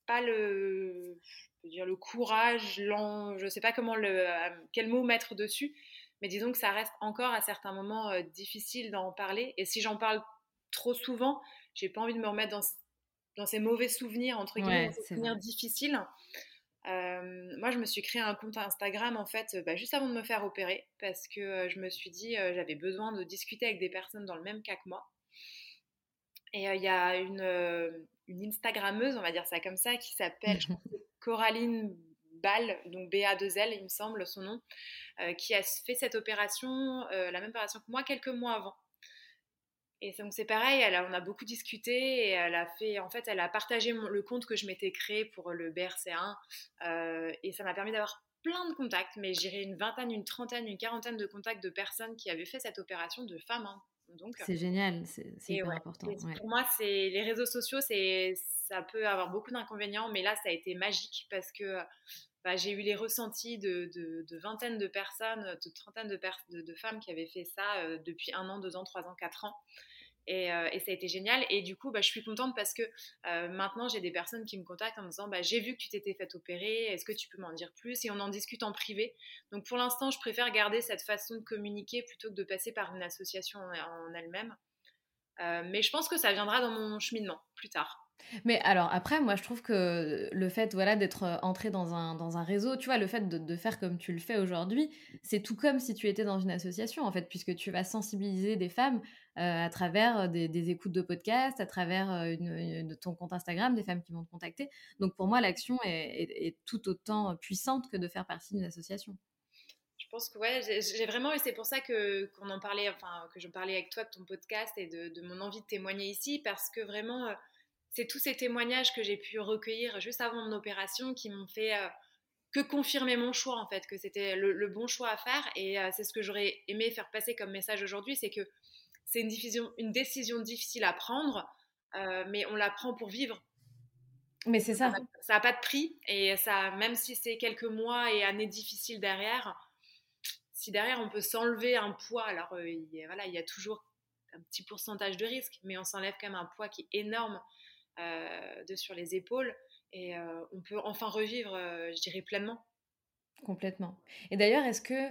pas le, dire le courage, je ne sais pas comment le, quel mot mettre dessus, mais disons que ça reste encore à certains moments euh, difficile d'en parler. Et si j'en parle trop souvent, j'ai pas envie de me remettre dans, dans ces mauvais souvenirs, entre guillemets, ces souvenirs difficiles. Euh, moi, je me suis créé un compte Instagram en fait bah, juste avant de me faire opérer parce que euh, je me suis dit j'avais besoin de discuter avec des personnes dans le même cas que moi. Et il y a une, une Instagrammeuse, on va dire ça comme ça, qui s'appelle Coraline Ball, donc BA2L, il me semble son nom, euh, qui a fait cette opération, euh, la même opération que moi, quelques mois avant. Et donc c'est pareil, elle on a beaucoup discuté et elle a fait, en fait, elle a partagé le compte que je m'étais créé pour le BRC1 euh, et ça m'a permis d'avoir plein de contacts, mais j'irai une vingtaine, une trentaine, une quarantaine de contacts de personnes qui avaient fait cette opération, de femmes. Hein. Donc c'est génial, c'est hyper important. Pour moi, c'est les réseaux sociaux, c'est ça peut avoir beaucoup d'inconvénients, mais là, ça a été magique parce que bah, j'ai eu les ressentis de, de, vingtaines de personnes, de trentaines de, de, femmes qui avaient fait ça euh, depuis un an, deux ans, trois ans, quatre ans. Et, euh, ça a été génial. Et du coup, bah, je suis contente parce que euh, maintenant, j'ai des personnes qui me contactent en me disant bah, J'ai vu que tu t'étais fait opérer, est-ce que tu peux m'en dire plus? Et on en discute en privé. Donc pour l'instant, je préfère garder cette façon de communiquer plutôt que de passer par une association en, elle-même. mais je pense que ça viendra dans mon cheminement plus tard. Mais alors après, moi je trouve que le fait voilà, d'être euh, entré dans un, dans un réseau, tu vois, le fait de, de faire comme tu le fais aujourd'hui, c'est tout comme si tu étais dans une association en fait, puisque tu vas sensibiliser des femmes euh, à travers euh, des, écoutes de podcasts, à travers ton compte Instagram, des femmes qui vont te contacter. Donc pour moi, l'action est, est, tout autant puissante que de faire partie d'une association. Je pense que ouais, j'ai vraiment, et c'est pour ça que qu'on en parlait, enfin que je parlais avec toi de ton podcast et de, de mon envie de témoigner ici, parce que vraiment c'est tous ces témoignages que j'ai pu recueillir juste avant mon opération qui m'ont fait euh, que confirmer mon choix en fait, que c'était le, bon choix à faire et euh, c'est ce que j'aurais aimé faire passer comme message aujourd'hui, c'est que c'est une, une, décision difficile à prendre, euh, mais on la prend pour vivre. Mais c'est ça. Ça n'a pas de prix et ça, même si c'est quelques mois et années difficiles derrière, si derrière on peut s'enlever un poids, alors voilà, il y a toujours un petit pourcentage de risque, mais on s'enlève quand même un poids qui est énorme de sur les épaules et euh, on peut enfin revivre, euh, je dirais, pleinement. Complètement. Et d'ailleurs, est-ce que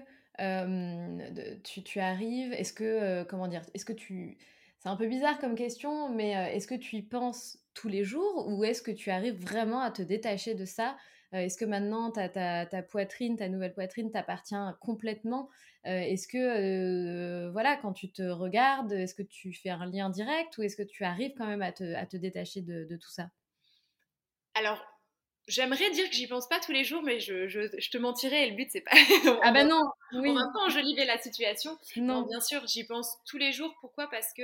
tu, tu, arrives, est-ce que, comment dire, est-ce que tu... C'est un peu bizarre comme question, mais est-ce que tu y penses tous les jours ou est-ce que tu arrives vraiment à te détacher de ça euh, est-ce que maintenant ta, ta, poitrine, ta nouvelle poitrine t'appartient complètement? Euh, Est-ce que, euh, voilà, quand tu te regardes, est-ce que tu fais un lien direct ou est-ce que tu arrives quand même à te, détacher de, tout ça? Alors, J'aimerais dire que j'y pense pas tous les jours, mais je, te mentirais et le but c'est pas. ah ben non. Oui. Même temps, je la situation. Non. bien sûr, j'y pense tous les jours. Pourquoi? Parce que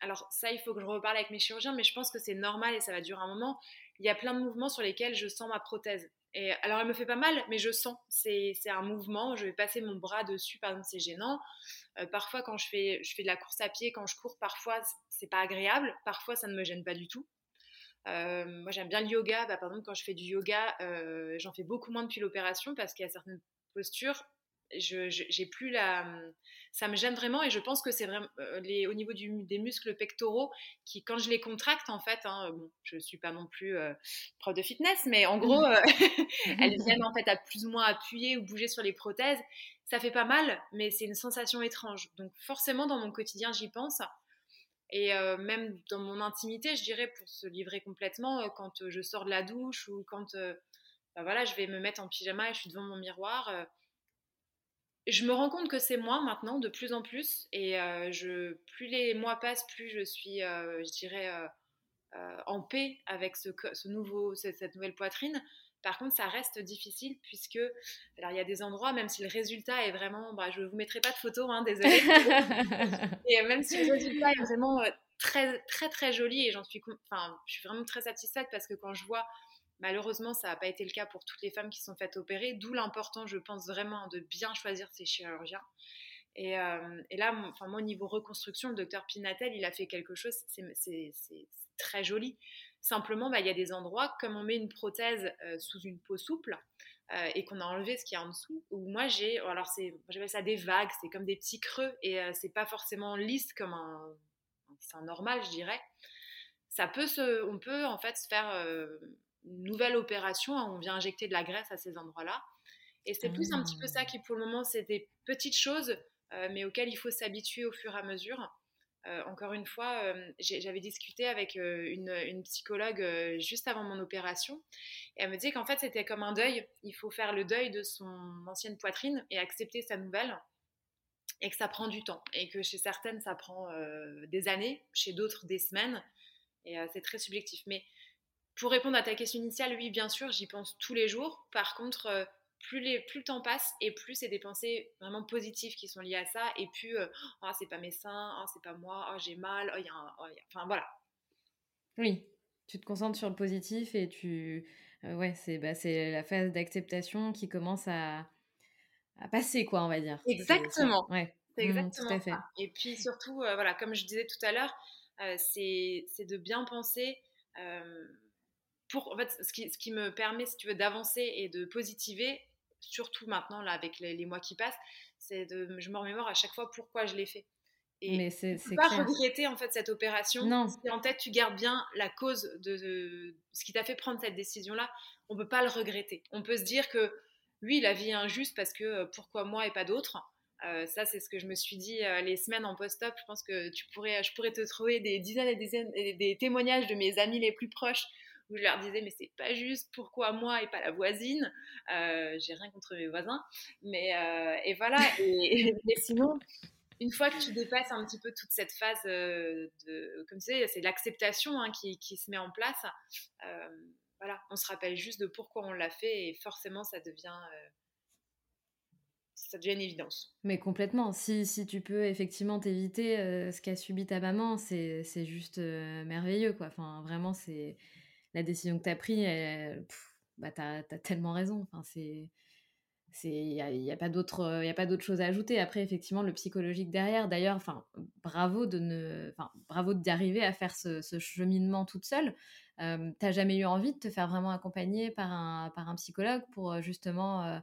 alors ça, il faut que je reparle avec mes chirurgiens, mais je pense que c'est normal et ça va durer un moment il y a plein de mouvements sur lesquels je sens ma prothèse. Et alors, elle me fait pas mal, mais je sens. C'est un mouvement. Je vais passer mon bras dessus, par exemple, c'est gênant. Euh, parfois, quand je fais, de la course à pied, quand je cours, parfois, c'est pas agréable. Parfois, ça ne me gêne pas du tout. Euh, moi, j'aime bien le yoga. Bah, par exemple, quand je fais du yoga, euh, j'en fais beaucoup moins depuis l'opération parce qu'il y a certaines postures j'ai plus la ça me gêne vraiment et je pense que c'est vraiment euh, les au niveau des muscles pectoraux qui quand je les contracte en fait hein, bon je suis pas non plus euh, prof de fitness mais en gros euh, elles viennent en fait à plus ou moins appuyer ou bouger sur les prothèses. Ça fait pas mal mais c'est une sensation étrange. Donc forcément dans mon quotidien j'y pense. Et même dans mon intimité je dirais pour se livrer complètement quand je sors de la douche ou quand bah voilà je vais me mettre en pyjama et je suis devant mon miroir je me rends compte que c'est moi maintenant, de plus en plus. Et je, plus les mois passent, plus je suis, je dirais, en paix avec ce, ce nouveau, cette, nouvelle poitrine. Par contre, ça reste difficile puisque, alors il y a des endroits, même si le résultat est vraiment, bah, je ne vous mettrai pas de photos, hein, désolé. et même si le résultat est vraiment très, très, très joli et j'en suis, enfin, je suis vraiment très satisfaite parce que quand je vois Malheureusement, ça n'a pas été le cas pour toutes les femmes qui sont faites opérer, d'où l'important, je pense vraiment, de bien choisir ses chirurgiens. Et, euh, là, enfin, moi, au niveau reconstruction, le docteur Pinatel, il a fait quelque chose, c'est très joli. Simplement, bah, il y a des endroits, comme on met une prothèse euh, sous une peau souple, euh, et qu'on a enlevé ce qu'il y a en dessous, où moi j'ai, alors j'appelle ça des vagues, c'est comme des petits creux, et c'est pas forcément lisse comme un, un normal, je dirais. Ça peut se, on peut en fait se faire nouvelle opération, hein, on vient injecter de la graisse à ces endroits-là. Et c'est plus un petit peu ça ah. qui, pour le moment, c'est des petites choses, euh, mais auxquelles il faut s'habituer au fur et à mesure. Euh, encore une fois, euh, j'avais discuté avec une, psychologue juste avant mon opération, et elle me disait qu'en fait, c'était comme un deuil. Il faut faire le deuil de son ancienne poitrine et accepter sa nouvelle, et que ça prend du temps, et que chez certaines, ça prend des années, chez d'autres, des semaines, et c'est très subjectif. Mais pour répondre à ta question initiale, oui, bien sûr, j'y pense tous les jours. Par contre, euh, plus, les, plus le temps passe et plus c'est des pensées vraiment positives qui sont liées à ça. Et plus, euh, oh, c'est pas mes seins, oh, c'est pas moi, oh, j'ai mal, oh, il y a un... enfin voilà. Oui, tu te concentres sur le positif et tu. Euh, ouais, c'est bah, la phase d'acceptation qui commence à, à passer, quoi, on va dire. Exactement. Ouais. C'est mmh, exactement fait. Et puis surtout, voilà, comme je disais tout à l'heure, c'est de bien penser pour, en fait, ce qui, ce qui, me permet, si tu veux, d'avancer et de positiver, surtout maintenant, là, avec les, mois qui passent, c'est de, je me remémore à chaque fois pourquoi je l'ai fait. Et Mais c'est pas regretter en fait cette opération. Non. Si en tête tu gardes bien la cause de, ce qui t'a fait prendre cette décision-là, on peut pas le regretter. On peut se dire que oui, la vie est injuste parce que euh, pourquoi moi et pas d'autres. Euh, ça, c'est ce que je me suis dit euh, les semaines en post-op. Je pense que tu pourrais, je pourrais te trouver des dizaines et des, dizaines, des témoignages de mes amis les plus proches où je leur disais mais c'est pas juste, pourquoi moi et pas la voisine euh, J'ai rien contre mes voisins, mais euh, et voilà. Et, sinon, une fois que tu dépasses un petit peu toute cette phase euh, de, comme tu sais, c'est l'acceptation hein, qui, qui, se met en place. voilà, on se rappelle juste de pourquoi on l'a fait et forcément ça devient ça devient une évidence. Mais complètement. Si, si tu peux effectivement t'éviter ce qu'a subi ta maman, c'est juste merveilleux. Quoi. Enfin, vraiment, c'est la décision que tu as prise, bah, tu as, tellement raison. Enfin, c'est il n'y a, y a, pas d'autre chose à ajouter. Après effectivement le psychologique derrière d'ailleurs enfin bravo de ne bravo d'y arriver à faire ce, cheminement toute seule. Euh, t'as jamais eu envie de te faire vraiment accompagner par un par un psychologue pour justement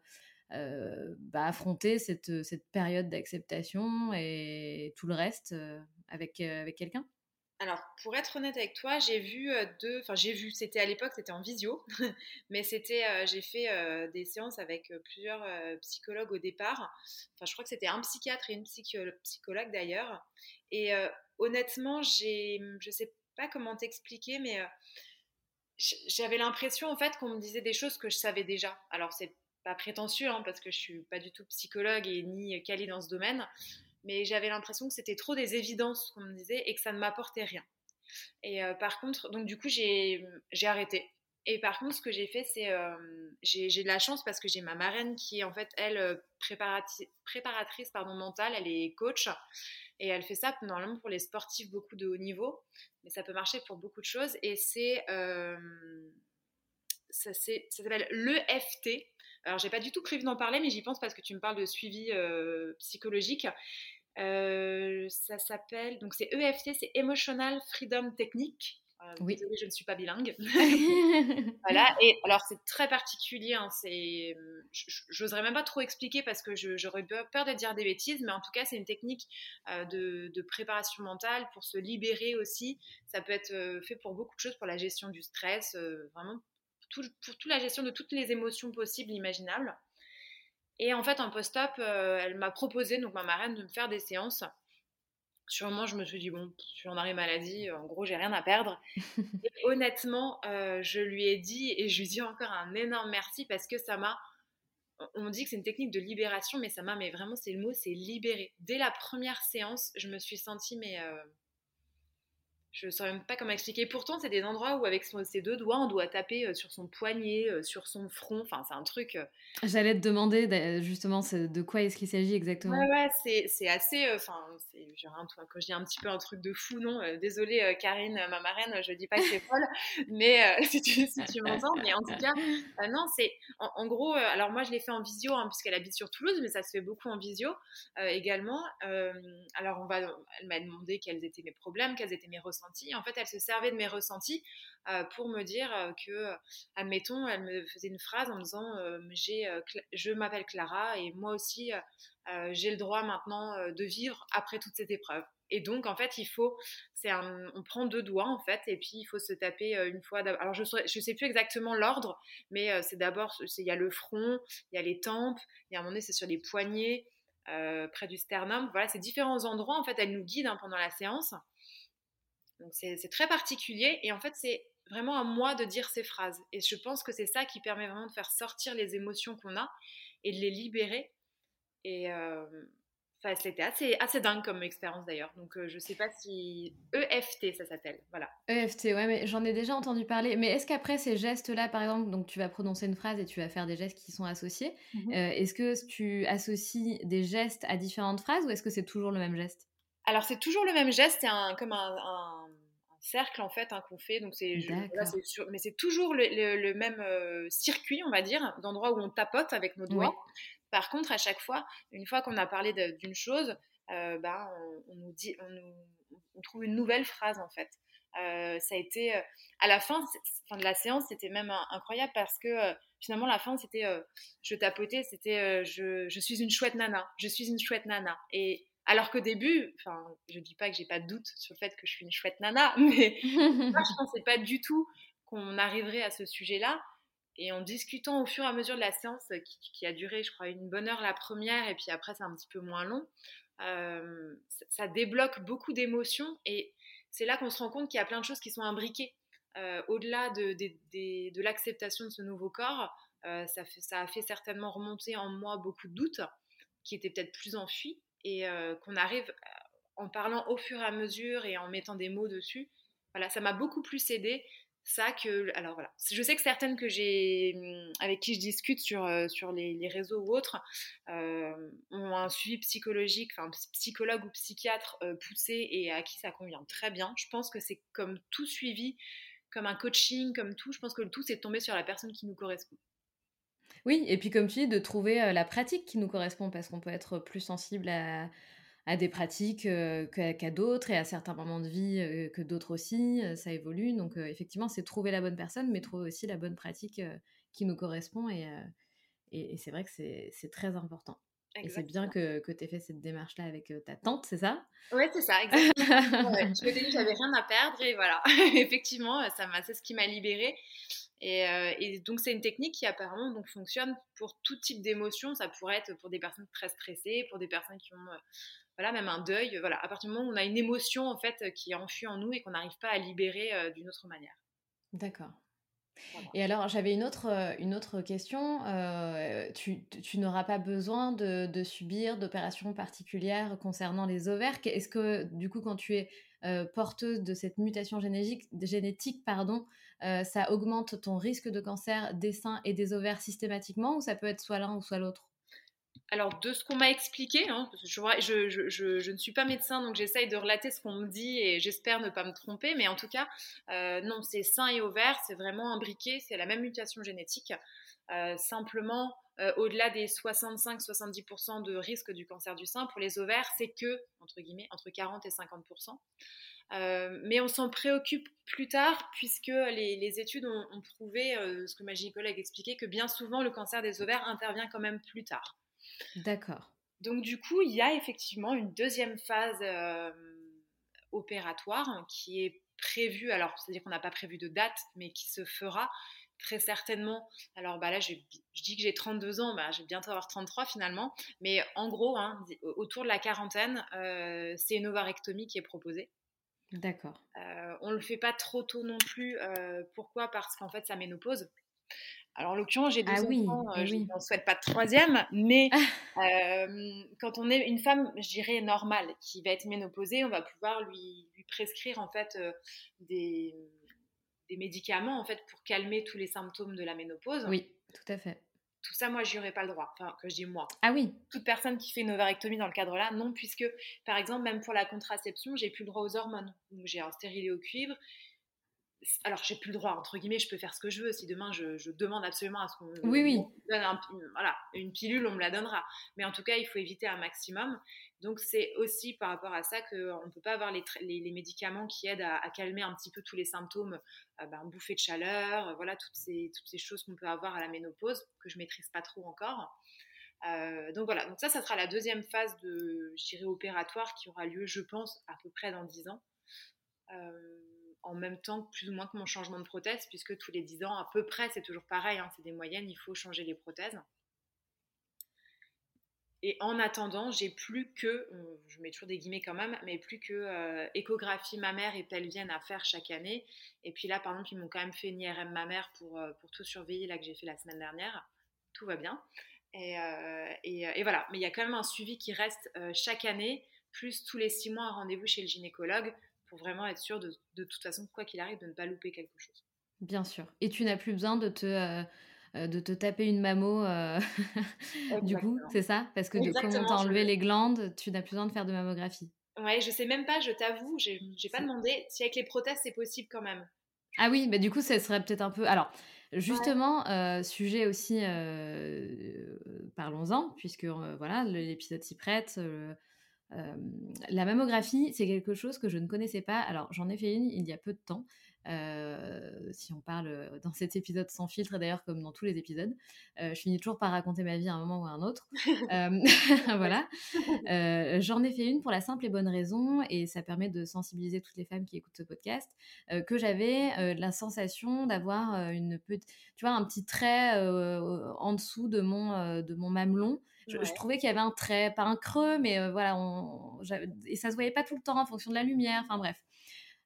bah, affronter cette, cette période d'acceptation et tout le reste avec avec quelqu'un? Alors, pour être honnête avec toi, j'ai vu euh, deux. Enfin, j'ai vu, c'était à l'époque, c'était en visio, mais c'était. Euh, j'ai fait euh, des séances avec plusieurs psychologues au départ. Enfin, je crois que c'était un psychiatre et une psychologue d'ailleurs. Et honnêtement, j'ai. Je sais pas comment t'expliquer, mais j'avais l'impression en fait qu'on me disait des choses que je savais déjà. Alors, c'est pas prétentieux, hein, parce que je suis pas du tout psychologue et ni calée dans ce domaine mais j'avais l'impression que c'était trop des évidences qu'on me disait et que ça ne m'apportait rien. Et euh, par contre, donc du coup, j'ai arrêté. Et par contre, ce que j'ai fait, c'est euh, j'ai de la chance parce que j'ai ma marraine qui est en fait, elle, euh, préparatrice pardon, mentale, elle est coach. Et elle fait ça normalement pour les sportifs beaucoup de haut niveau, mais ça peut marcher pour beaucoup de choses. Et c'est ça, ça s'appelle l'EFT. Alors, j'ai pas du tout prévu d'en parler, mais j'y pense parce que tu me parles de suivi psychologique. Euh, ça s'appelle, donc c'est EFT, c'est Emotional Freedom Technique. Euh, oui. je ne suis pas bilingue. voilà, et alors c'est très particulier, hein, c'est, j'oserais même pas trop expliquer parce que j'aurais peur de dire des bêtises, mais en tout cas, c'est une technique euh, de, de, préparation mentale pour se libérer aussi. Ça peut être fait pour beaucoup de choses, pour la gestion du stress, vraiment tout, pour toute la gestion de toutes les émotions possibles, imaginables. Et en fait, en post-op, euh, elle m'a proposé, donc ma marraine, de me faire des séances. Sur je me suis dit, bon, je suis en arrêt maladie, en gros, j'ai rien à perdre. et honnêtement, euh, je lui ai dit, et je lui dis encore un énorme merci parce que ça m'a on dit que c'est une technique de libération, mais ça m'a, mais vraiment, c'est le mot, c'est libérer. Dès la première séance, je me suis sentie, mais je ne saurais même pas comment expliquer. Pourtant, c'est des endroits où, avec ses deux doigts, on doit taper euh, sur son poignet, euh, sur son front. Enfin, c'est un truc. Euh, J'allais te demander justement de quoi est-ce qu'il s'agit exactement? Ouais, ouais, c'est assez. Enfin, c'est quand je dis un petit peu un truc de fou, non Désolée, Karine, ma marraine, je dis pas que c'est folle, mais si tu, m'entends. Mais en tout cas, non, c'est. En, gros, alors moi, je l'ai fait en visio, hein, puisqu'elle habite sur Toulouse, mais ça se fait beaucoup en visio également. alors, on va, elle m'a demandé quels étaient mes problèmes, quels étaient mes ressentis en fait, elle se servait de mes ressentis euh, pour me dire euh, que, admettons, elle me faisait une phrase en me disant euh, j'ai, Je m'appelle Clara et moi aussi, j'ai le droit maintenant de vivre après toute cette épreuve. Et donc, en fait, il faut, c'est on prend deux doigts, en fait, et puis il faut se taper une fois. Alors, je ne sais plus exactement l'ordre, mais c'est d'abord, il y a le front, il y a les tempes, il y a un moment donné, c'est sur les poignets, près du sternum. Voilà, c'est différents endroits, en fait, elle nous guide hein, pendant la séance. Donc c'est très particulier et en fait c'est vraiment à moi de dire ces phrases. Et je pense que c'est ça qui permet vraiment de faire sortir les émotions qu'on a et de les libérer. Et euh, c'était assez, assez dingue comme expérience d'ailleurs. Donc je euh, je sais pas si EFT ça s'appelle. Voilà. EFT, ouais, mais j'en ai déjà entendu parler. Mais est-ce qu'après ces gestes-là, par exemple, donc tu vas prononcer une phrase et tu vas faire des gestes qui sont associés, mmh euh, est-ce que tu associes des gestes à différentes phrases ou est-ce que c'est toujours le même geste? Alors c'est toujours le même geste, c'est un, comme un, cercle en fait hein, qu'on fait. Donc c'est, mais c'est toujours le, même euh, circuit, on va dire, d'endroits où on tapote avec nos doigts. Par contre, à chaque fois, une fois qu'on a parlé d'une chose, euh, ben, on, nous dit, on, trouve une nouvelle phrase en fait. Euh, ça a été à la fin, fin de la séance, c'était même incroyable parce que finalement la fin c'était je tapotais, c'était je, je, suis une chouette nana, je suis une chouette nana et alors qu'au début, enfin, je dis pas que j'ai pas de doute sur le fait que je suis une chouette nana, mais moi, je pensais pas du tout qu'on arriverait à ce sujet-là. Et en discutant au fur et à mesure de la séance, qui, a duré, je crois, une bonne heure la première, et puis après, c'est un petit peu moins long, euh, ça, débloque beaucoup d'émotions. Et c'est là qu'on se rend compte qu'il y a plein de choses qui sont imbriquées. Euh, au-delà de, l'acceptation de ce nouveau corps, euh, ça, ça, a fait certainement remonter en moi beaucoup de doutes qui étaient peut-être plus enfuis et qu'on arrive en parlant au fur et à mesure et en mettant des mots dessus. Voilà, ça m'a beaucoup plus aidé ça que alors voilà je sais que certaines que j'ai hum, avec qui je discute sur, sur les, réseaux ou autres ont un suivi psychologique enfin psychologue ou psychiatre poussé et à qui ça convient très bien je pense que c'est comme tout suivi comme un coaching comme tout je pense que le tout c'est de tomber sur la personne qui nous correspond oui, et puis comme tu dis, de trouver la pratique qui nous correspond, parce qu'on peut être plus sensible à, des pratiques qu'à d'autres et à certains moments de vie que d'autres aussi, ça évolue. Donc effectivement, c'est trouver la bonne personne, mais trouver aussi la bonne pratique qui nous correspond. Et, et, c'est vrai que c'est très important. Et c'est bien que, que tu aies fait cette démarche-là avec ta tante, c'est ça? Oui, c'est ça, exactement. je me disais que j'avais rien à perdre et voilà, effectivement, c'est ce qui m'a libérée. Euh, et, donc c'est une technique qui apparemment donc fonctionne pour tout type d'émotion. Ça pourrait être pour des personnes très stressées, pour des personnes qui ont euh, voilà même un deuil. Voilà, à partir du moment où on a une émotion en fait qui est enfuie en nous et qu'on n'arrive pas à libérer euh, d'une autre manière. D'accord. Et alors, j'avais une autre, une autre question. tu, tu n'auras pas besoin de, de subir d'opérations particulières concernant les ovaires. Est-ce que, du coup, quand tu es porteuse de cette mutation génétique, génétique pardon, euh, ça augmente ton risque de cancer des seins et des ovaires systématiquement ou ça peut être soit l'un ou soit l'autre? Alors, de ce qu'on m'a expliqué, hein, je, ne suis pas médecin, donc j'essaye de relater ce qu'on me dit et j'espère ne pas me tromper, mais en tout cas, euh, non, c'est seins et ovaires, c'est vraiment imbriqué, c'est la même mutation génétique. Euh, simplement, au-delà des 65-70% de risque du cancer du sein, pour les ovaires, c'est que, entre guillemets, entre 40 et 50%. Euh, mais on s'en préoccupe plus tard puisque les, études ont, prouvé, euh, ce que ma gynécologue expliquait, que bien souvent le cancer des ovaires intervient quand même plus tard. D'accord. Donc du coup, il y a effectivement une deuxième phase euh, opératoire qui est prévue, alors c'est-à-dire qu'on n'a pas prévu de date, mais qui se fera très certainement. Alors bah là, je, dis que j'ai 32 ans, bah, je vais bientôt avoir 33 finalement, mais en gros, hein, autour de la quarantaine, c'est une ovarectomie qui est proposée. D'accord. Euh, on ne le fait pas trop tôt non plus. Euh, pourquoi? Parce qu'en fait, sa ménopause. Alors, en l'occurrence, j'ai deux ah, oui, enfants, eh je oui. n'en souhaite pas de troisième, mais quand on est une femme, je dirais, normale, qui va être ménopausée, on va pouvoir lui, lui prescrire en fait des, des médicaments en fait pour calmer tous les symptômes de la ménopause. Oui, tout à fait. Tout ça, moi, j'y aurais pas le droit. Enfin, que je dis moi. Ah oui. Toute personne qui fait une ovarectomie dans le cadre-là, non, puisque, par exemple, même pour la contraception, j'ai plus le droit aux hormones. Donc, j'ai un stérilet au cuivre. Alors, j'ai plus le droit, entre guillemets, je peux faire ce que je veux. Si demain, je, demande absolument à ce qu'on oui, oui. donne un, voilà, une pilule, on me la donnera. Mais en tout cas, il faut éviter un maximum. Donc, c'est aussi par rapport à ça qu'on ne peut pas avoir les, les, médicaments qui aident à, calmer un petit peu tous les symptômes, euh, ben, bouffée de chaleur, euh, voilà, toutes ces, toutes ces choses qu'on peut avoir à la ménopause, que je maîtrise pas trop encore. Euh, donc voilà, donc ça, ça sera la deuxième phase de, opératoire qui aura lieu, je pense, à peu près dans 10 ans. En même temps, plus ou moins que mon changement de prothèse, puisque tous les 10 ans, à peu près, c'est toujours pareil, hein, c'est des moyennes, il faut changer les prothèses. Et en attendant, j'ai plus que, je mets toujours des guillemets quand même, mais plus que euh, échographie mammaire et pelvienne à faire chaque année. Et puis là, par exemple, ils m'ont quand même fait une IRM mammaire pour, euh, pour tout surveiller, là que j'ai fait la semaine dernière. Tout va bien. Et, euh, et, voilà. Mais il y a quand même un suivi qui reste chaque année, plus tous les six mois un rendez-vous chez le gynécologue pour vraiment être sûr de, de toute façon, quoi qu'il arrive, de ne pas louper quelque chose. Bien sûr. Et tu n'as plus besoin de te euh, de te taper une mammo, euh, du coup, c'est ça? Parce que de, comme on t'a enlevé les glandes, tu n'as plus besoin de faire de mammographie. Ouais, je sais même pas, je t'avoue, j'ai pas demandé si avec les prothèses c'est possible quand même. Ah oui, mais du coup, ça serait peut-être un peu. Alors, justement, euh, sujet aussi, parlons-en, puisque voilà, l'épisode s'y prête. La mammographie, c'est quelque chose que je ne connaissais pas. Alors, j'en ai fait une il y a peu de temps. Euh, si on parle euh, dans cet épisode sans filtre, d'ailleurs comme dans tous les épisodes, euh, je finis toujours par raconter ma vie à un moment ou à un autre. voilà. J'en ai fait une pour la simple et bonne raison, et ça permet de sensibiliser toutes les femmes qui écoutent ce podcast, que j'avais la sensation d'avoir une petite, tu vois, un petit trait en dessous de mon, de mon mamelon. Je, trouvais qu'il y avait un trait, pas un creux, mais voilà, on, et ça se voyait pas tout le temps en fonction de la lumière. Enfin bref.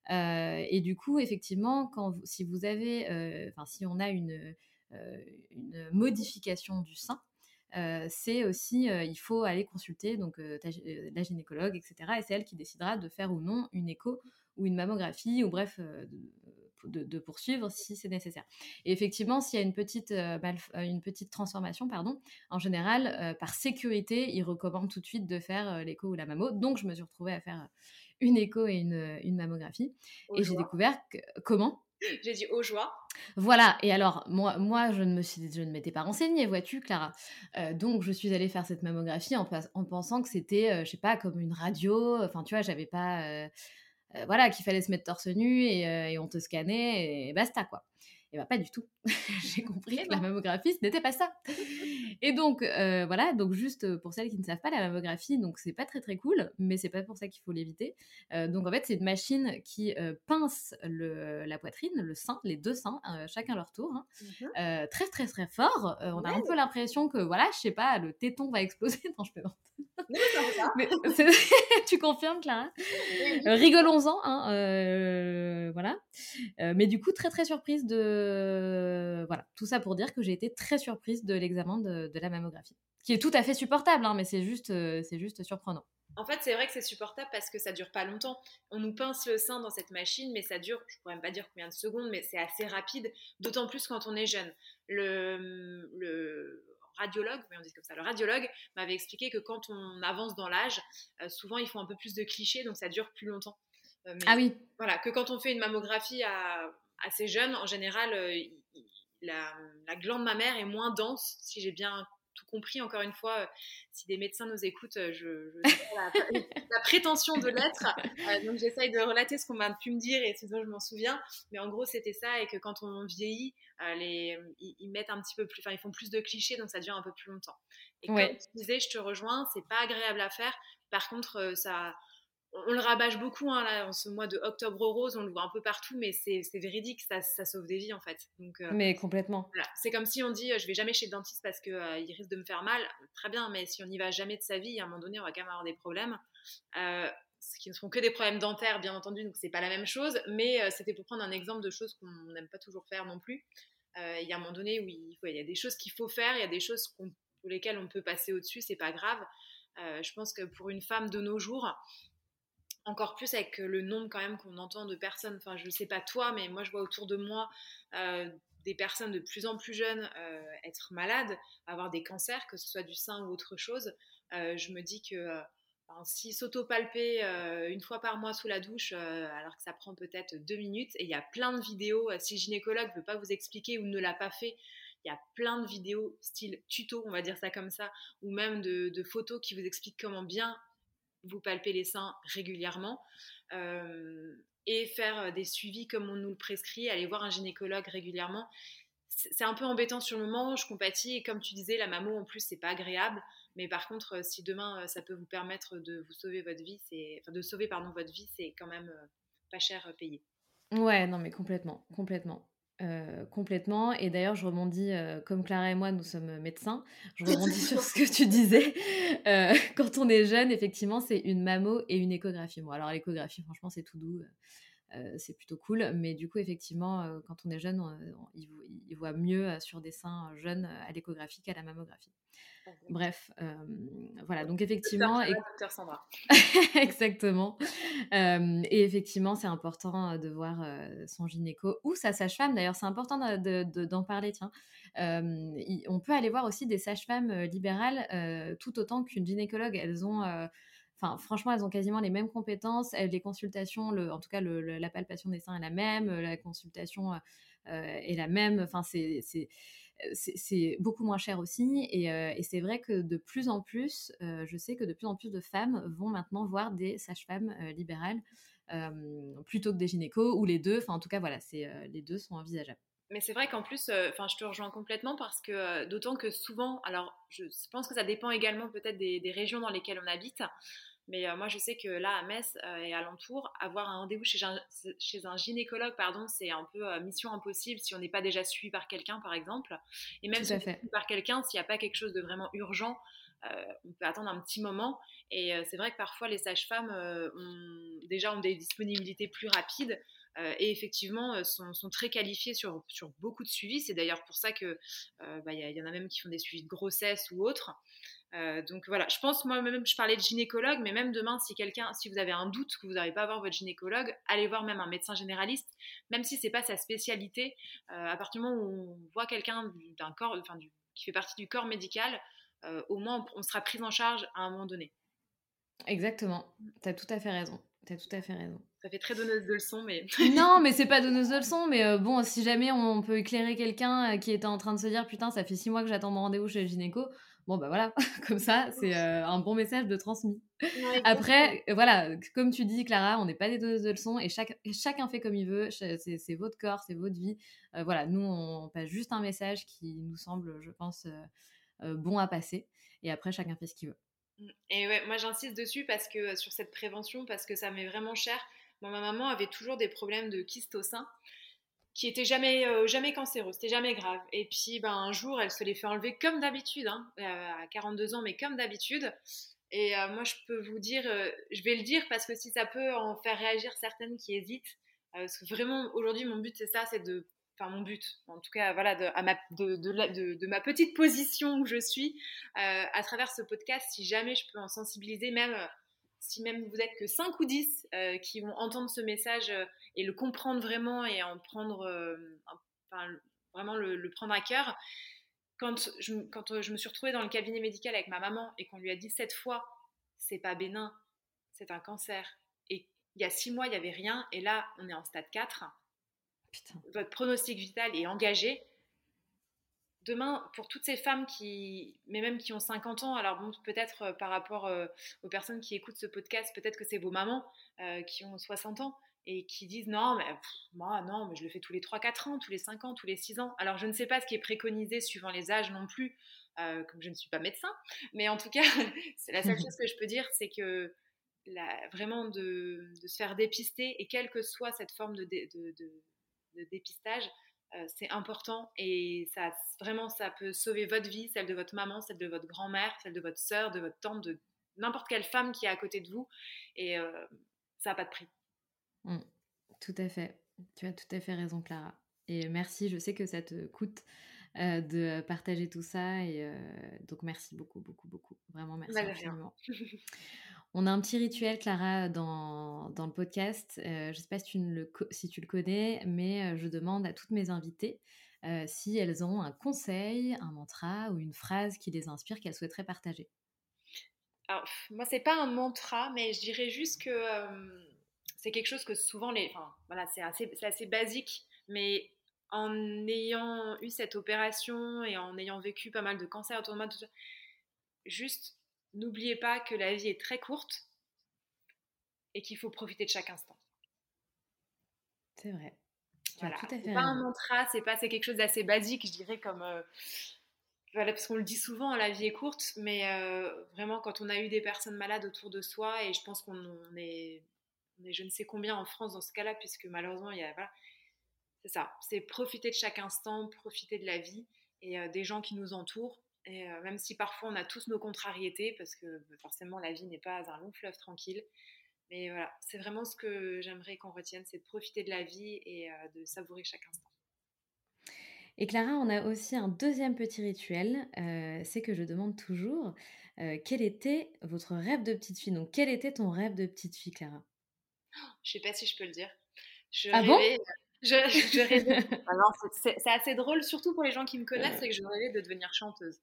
Euh, et du coup, effectivement, quand si vous avez, euh, enfin, si on a une, euh, modification du sein, c'est aussi, il faut aller consulter donc la gynécologue, etc. Et c'est elle qui décidera de faire ou non une écho ou une mammographie, ou bref, de, de, poursuivre si c'est nécessaire. Et effectivement, s'il y a une petite, une petite transformation, pardon, en général, par sécurité, ils recommandent tout de suite de faire l'écho ou la mammo. Donc, je me suis retrouvée à faire une écho et une, une mammographie. et j'ai découvert que, comment? J'ai dit au joie. Voilà, et alors moi, moi je ne me suis, je ne m'étais pas renseignée, vois-tu, Clara? Euh, donc je suis allée faire cette mammographie en, en pensant que c'était, euh, je sais pas, comme une radio. Enfin, tu vois, j'avais pas, euh, voilà, qu'il fallait se mettre torse nu et, et, on te scannait et basta quoi. Et bien, pas du tout. J'ai compris que la mammographie, ce n'était pas ça. Et donc, euh, voilà, donc juste euh, pour celles qui ne savent pas, la mammographie, donc c'est pas très très cool, mais c'est pas pour ça qu'il faut l'éviter. Euh, donc en fait, c'est une machine qui pince le, la poitrine, le sein, les deux seins, chacun leur tour, hein. mmh très très très fort. on a un peu l'impression que, voilà, je sais pas, le téton va exploser. Non, je plaisante. mais tu confirmes, Clara? Rigolons-en, hein, voilà. mais du coup, très très surprise de euh, voilà, tout ça pour dire que j'ai été très surprise de l'examen de, la mammographie, qui est tout à fait supportable, hein, mais c'est juste, euh, c'est juste surprenant. En fait, c'est vrai que c'est supportable parce que ça dure pas longtemps. On nous pince le sein dans cette machine, mais ça dure, je pourrais même pas dire combien de secondes, mais c'est assez rapide, d'autant plus quand on est jeune. Le, le radiologue, mais on dit comme ça, le radiologue m'avait expliqué que quand on avance dans l'âge, euh, souvent il faut un peu plus de clichés, donc ça dure plus longtemps. ah oui. Voilà, que quand on fait une mammographie à assez jeune, en général, euh, la, la, glande mammaire est moins dense, si j'ai bien tout compris. Encore une fois, euh, si des médecins nous écoutent, euh, je, la, prétention de l'être. donc j'essaye de relater ce qu'on m'a pu me dire et ce dont je m'en souviens. Mais en gros, c'était ça et que quand on vieillit, les, ils, mettent un petit peu plus, enfin ils font plus de clichés, donc ça dure un peu plus longtemps. Et comme tu disais, je te rejoins, c'est pas agréable à faire. Par contre, ça on le rabâche beaucoup hein, là, en ce mois de octobre rose, on le voit un peu partout, mais c'est véridique, ça, ça, sauve des vies en fait. Donc, euh, mais complètement. C'est comme si on dit je vais jamais chez le dentiste parce qu'il euh, risque de me faire mal. Très bien, mais si on n'y va jamais de sa vie, à un moment donné, on va quand même avoir des problèmes. Euh, ce qui ne sont que des problèmes dentaires, bien entendu, donc c'est pas la même chose, mais c'était pour prendre un exemple de choses qu'on n'aime pas toujours faire non plus. il y a un moment donné où il, il y a des choses qu'il faut faire, il y a des choses pour lesquelles on peut passer au-dessus, c'est pas grave. je pense que pour une femme de nos jours, encore plus avec le nombre quand même qu'on entend de personnes, enfin je ne sais pas toi, mais moi je vois autour de moi des personnes de plus en plus jeunes être malades, avoir des cancers, que ce soit du sein ou autre chose. je me dis que si s'auto-palper euh, une fois par mois sous la douche, euh, alors que ça prend peut-être deux minutes, et il y a plein de vidéos, euh, si le gynécologue ne veut pas vous expliquer ou ne l'a pas fait, il y a plein de vidéos style tuto, on va dire ça comme ça, ou même de, photos qui vous expliquent comment bien vous palper les seins régulièrement. et faire des suivis comme on nous le prescrit, aller voir un gynécologue régulièrement. C'est un peu embêtant sur le moment, je compatis, et comme tu disais, la mammo en plus, c'est pas agréable. Mais par contre, euh, si demain euh, ça peut vous permettre de vous sauver votre vie, c'est, de sauver pardon votre vie, c'est quand même euh, pas cher payé. Ouais, non mais complètement, complètement. Complètement. Et d'ailleurs, je rebondis, comme Clara et moi, nous sommes médecins, je rebondis sur ce que tu disais. quand on est jeune, effectivement, c'est une mammo et une échographie. Bon, alors l'échographie, franchement, c'est tout doux. C'est plutôt cool. Mais du coup, effectivement, quand on est jeune, il, voit mieux sur des seins jeunes à l'échographie qu'à la mammographie. Bref, voilà, donc effectivement... Et... Sandra. Exactement. et effectivement, c'est important de voir son gynéco ou sa sage-femme. D'ailleurs, c'est important d'en parler, tiens. on peut aller voir aussi des sages-femmes libérales tout autant qu'une gynécologue. Elles ont... Enfin, franchement, elles ont quasiment les mêmes compétences. Les consultations, en tout cas, la palpation des seins est la même, la consultation est la même. Enfin, c'est beaucoup moins cher aussi. Euh, et, c'est vrai que de plus en plus, euh, je sais que de plus en plus de femmes vont maintenant voir des sages-femmes euh, libérales plutôt que des gynécos ou les deux. Enfin, en tout cas, voilà, c'est les deux sont envisageables. Mais c'est vrai qu'en plus, enfin, je te rejoins complètement parce que d'autant que souvent, alors je pense que ça dépend également peut-être des, régions dans lesquelles on habite. Mais euh, moi, je sais que là, à Metz euh, et alentour, avoir un rendez-vous chez un, chez un gynécologue, pardon, c'est un peu euh, mission impossible si on n'est pas déjà suivi par quelqu'un, par exemple. Et même si on est suivi par quelqu'un, s'il n'y a pas quelque chose de vraiment urgent, on peut attendre un petit moment. Et c'est vrai que parfois, les sages-femmes ont, déjà ont des disponibilités plus rapides. Et effectivement sont, sont, très qualifiées sur, sur beaucoup de suivis. C'est d'ailleurs pour ça qu'il bah, y, y, en a même qui font des suivis de grossesse ou autres. Euh, donc voilà, je pense moi-même, je parlais de gynécologue, mais même demain, si quelqu'un, si vous avez un doute que vous n'arrivez pas à voir votre gynécologue, allez voir même un médecin généraliste, même si c'est pas sa spécialité. Euh, à partir du moment où on voit quelqu'un d'un corps, enfin, qui fait partie du corps médical, euh, au moins on, sera pris en charge à un moment donné. Exactement, tu as tout à fait raison. T'as tout à fait raison. Ça fait très donneuse de leçons, mais. non, mais c'est pas donneuse de leçons, mais bon, si jamais on peut éclairer quelqu'un qui est en train de se dire Putain, ça fait six mois que j'attends mon rendez-vous chez le gynéco, Bon, bah voilà, comme ça, c'est euh, un bon message de transmis. Après, voilà, comme tu dis, Clara, on n'est pas des donneuses de leçons et chaque, chacun fait comme il veut. C'est votre corps, c'est votre vie. Euh, voilà, nous, on passe juste un message qui nous semble, je pense, euh, bon à passer. Et après, chacun fait ce qu'il veut. Et ouais, moi, j'insiste dessus parce que sur cette prévention, parce que ça m'est vraiment cher. ma maman avait toujours des problèmes de kyste au sein qui était jamais, euh, jamais cancéreux, c'était jamais grave. Et puis ben, un jour, elle se les fait enlever comme d'habitude, hein, euh, à 42 ans, mais comme d'habitude. Et euh, moi, je peux vous dire, je vais le dire parce que si ça peut en faire réagir certaines qui hésitent, parce que vraiment, aujourd'hui, mon but, c'est ça, c'est de. Enfin, mon but, en tout cas, voilà, de, ma, petite position où je suis, à travers ce podcast, si jamais je peux en sensibiliser, même si même vous êtes que 5 ou 10 qui vont entendre ce message et le comprendre vraiment et en prendre, euh, vraiment le, prendre à cœur. Quand je, quand euh, je me suis retrouvée dans le cabinet médical avec ma maman et qu'on lui a dit cette fois, c'est pas bénin, c'est un cancer. Et il y a six mois, il n'y avait rien, et là, on est en stade 4. Putain. Votre pronostic vital est engagé. Demain, pour toutes ces femmes qui, mais même qui ont 50 ans, alors bon, peut-être euh, par rapport aux personnes qui écoutent ce podcast, peut-être que c'est vos mamans qui ont 60 ans, et qui disent non, mais moi, non, mais je le fais tous les 3-4 ans, tous les 5 ans, tous les 6 ans. Alors, je ne sais pas ce qui est préconisé suivant les âges non plus, euh, comme je ne suis pas médecin, mais en tout cas, c'est la seule chose que je peux dire, c'est que la, vraiment de, de, se faire dépister, et quelle que soit cette forme de, de, de dépistage, euh, c'est important et ça vraiment ça peut sauver votre vie, celle de votre maman, celle de votre grand-mère, celle de votre soeur, de votre tante, de n'importe quelle femme qui est à côté de vous et euh, ça n'a pas de prix. Mmh. Tout à fait. Tu as tout à fait raison, Clara. Et merci, je sais que ça te coûte de partager tout ça. Et donc, merci beaucoup, beaucoup, beaucoup. Vraiment, merci bah, infiniment. On a un petit rituel, Clara, dans, dans le podcast. je ne sais pas si tu, le, si tu le connais, mais je demande à toutes mes invitées si elles ont un conseil, un mantra ou une phrase qui les inspire qu'elles souhaiteraient partager. Alors, moi, c'est pas un mantra, mais je dirais juste que c'est quelque chose que souvent les. Voilà, c'est assez, assez basique, mais en ayant eu cette opération et en ayant vécu pas mal de cancers autour de moi, juste n'oubliez pas que la vie est très courte et qu'il faut profiter de chaque instant. C'est vrai. Voilà. C'est pas un mantra, c'est pas c'est quelque chose d'assez basique, je dirais comme euh, voilà, parce qu'on le dit souvent, la vie est courte, mais euh, vraiment quand on a eu des personnes malades autour de soi, et je pense qu'on est, on est je ne sais combien en France dans ce cas-là, puisque malheureusement il y a voilà, c'est ça, c'est profiter de chaque instant, profiter de la vie et euh, des gens qui nous entourent. Et euh, même si parfois on a tous nos contrariétés, parce que bah, forcément la vie n'est pas un long fleuve tranquille. Mais voilà, c'est vraiment ce que j'aimerais qu'on retienne, c'est de profiter de la vie et euh, de savourer chaque instant. Et Clara, on a aussi un deuxième petit rituel, c'est que je demande toujours quel était votre rêve de petite fille? Donc quel était ton rêve de petite fille, Clara? Je sais pas si je peux le dire. Je ah bon? Je, je rêvais. c'est assez drôle, surtout pour les gens qui me connaissent, c'est que je rêvais de devenir chanteuse.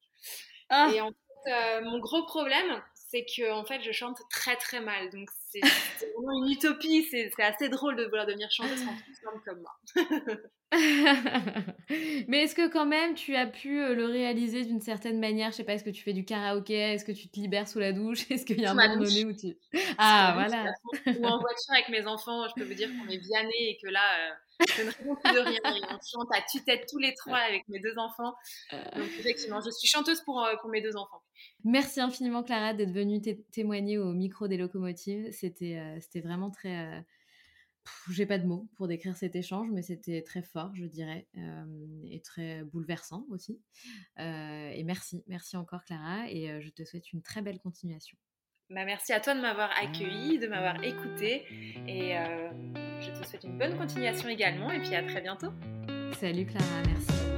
Ah. Et en fait, euh, mon gros problème, c'est que en fait, je chante très très mal. Donc c'est vraiment une utopie. C'est assez drôle de vouloir devenir chanteuse quand tu chantes comme moi. Mais est-ce que quand même tu as pu euh, le réaliser d'une certaine manière? Je sais pas, est-ce que tu fais du karaoké? Est-ce que tu te libères sous la douche? Est-ce qu'il y a un moment donné où tu... Ah voilà Ou en voiture avec mes enfants, je peux vous dire qu'on est Vianney et que là, euh, je ne réponds plus de rien. on chante à tue-tête tous les trois avec mes deux enfants. Donc effectivement, je suis chanteuse pour, euh, pour mes deux enfants. Merci infiniment Clara d'être venue témoigner au micro des locomotives. C'était c'était vraiment très j'ai pas de mots pour décrire cet échange, mais c'était très fort, je dirais, euh, et très bouleversant aussi. Euh, et merci, merci encore Clara, et euh, je te souhaite une très belle continuation. Bah, merci à toi de m'avoir accueilli, de m'avoir écouté, et je te souhaite une bonne continuation également, et puis à très bientôt. Salut Clara, merci.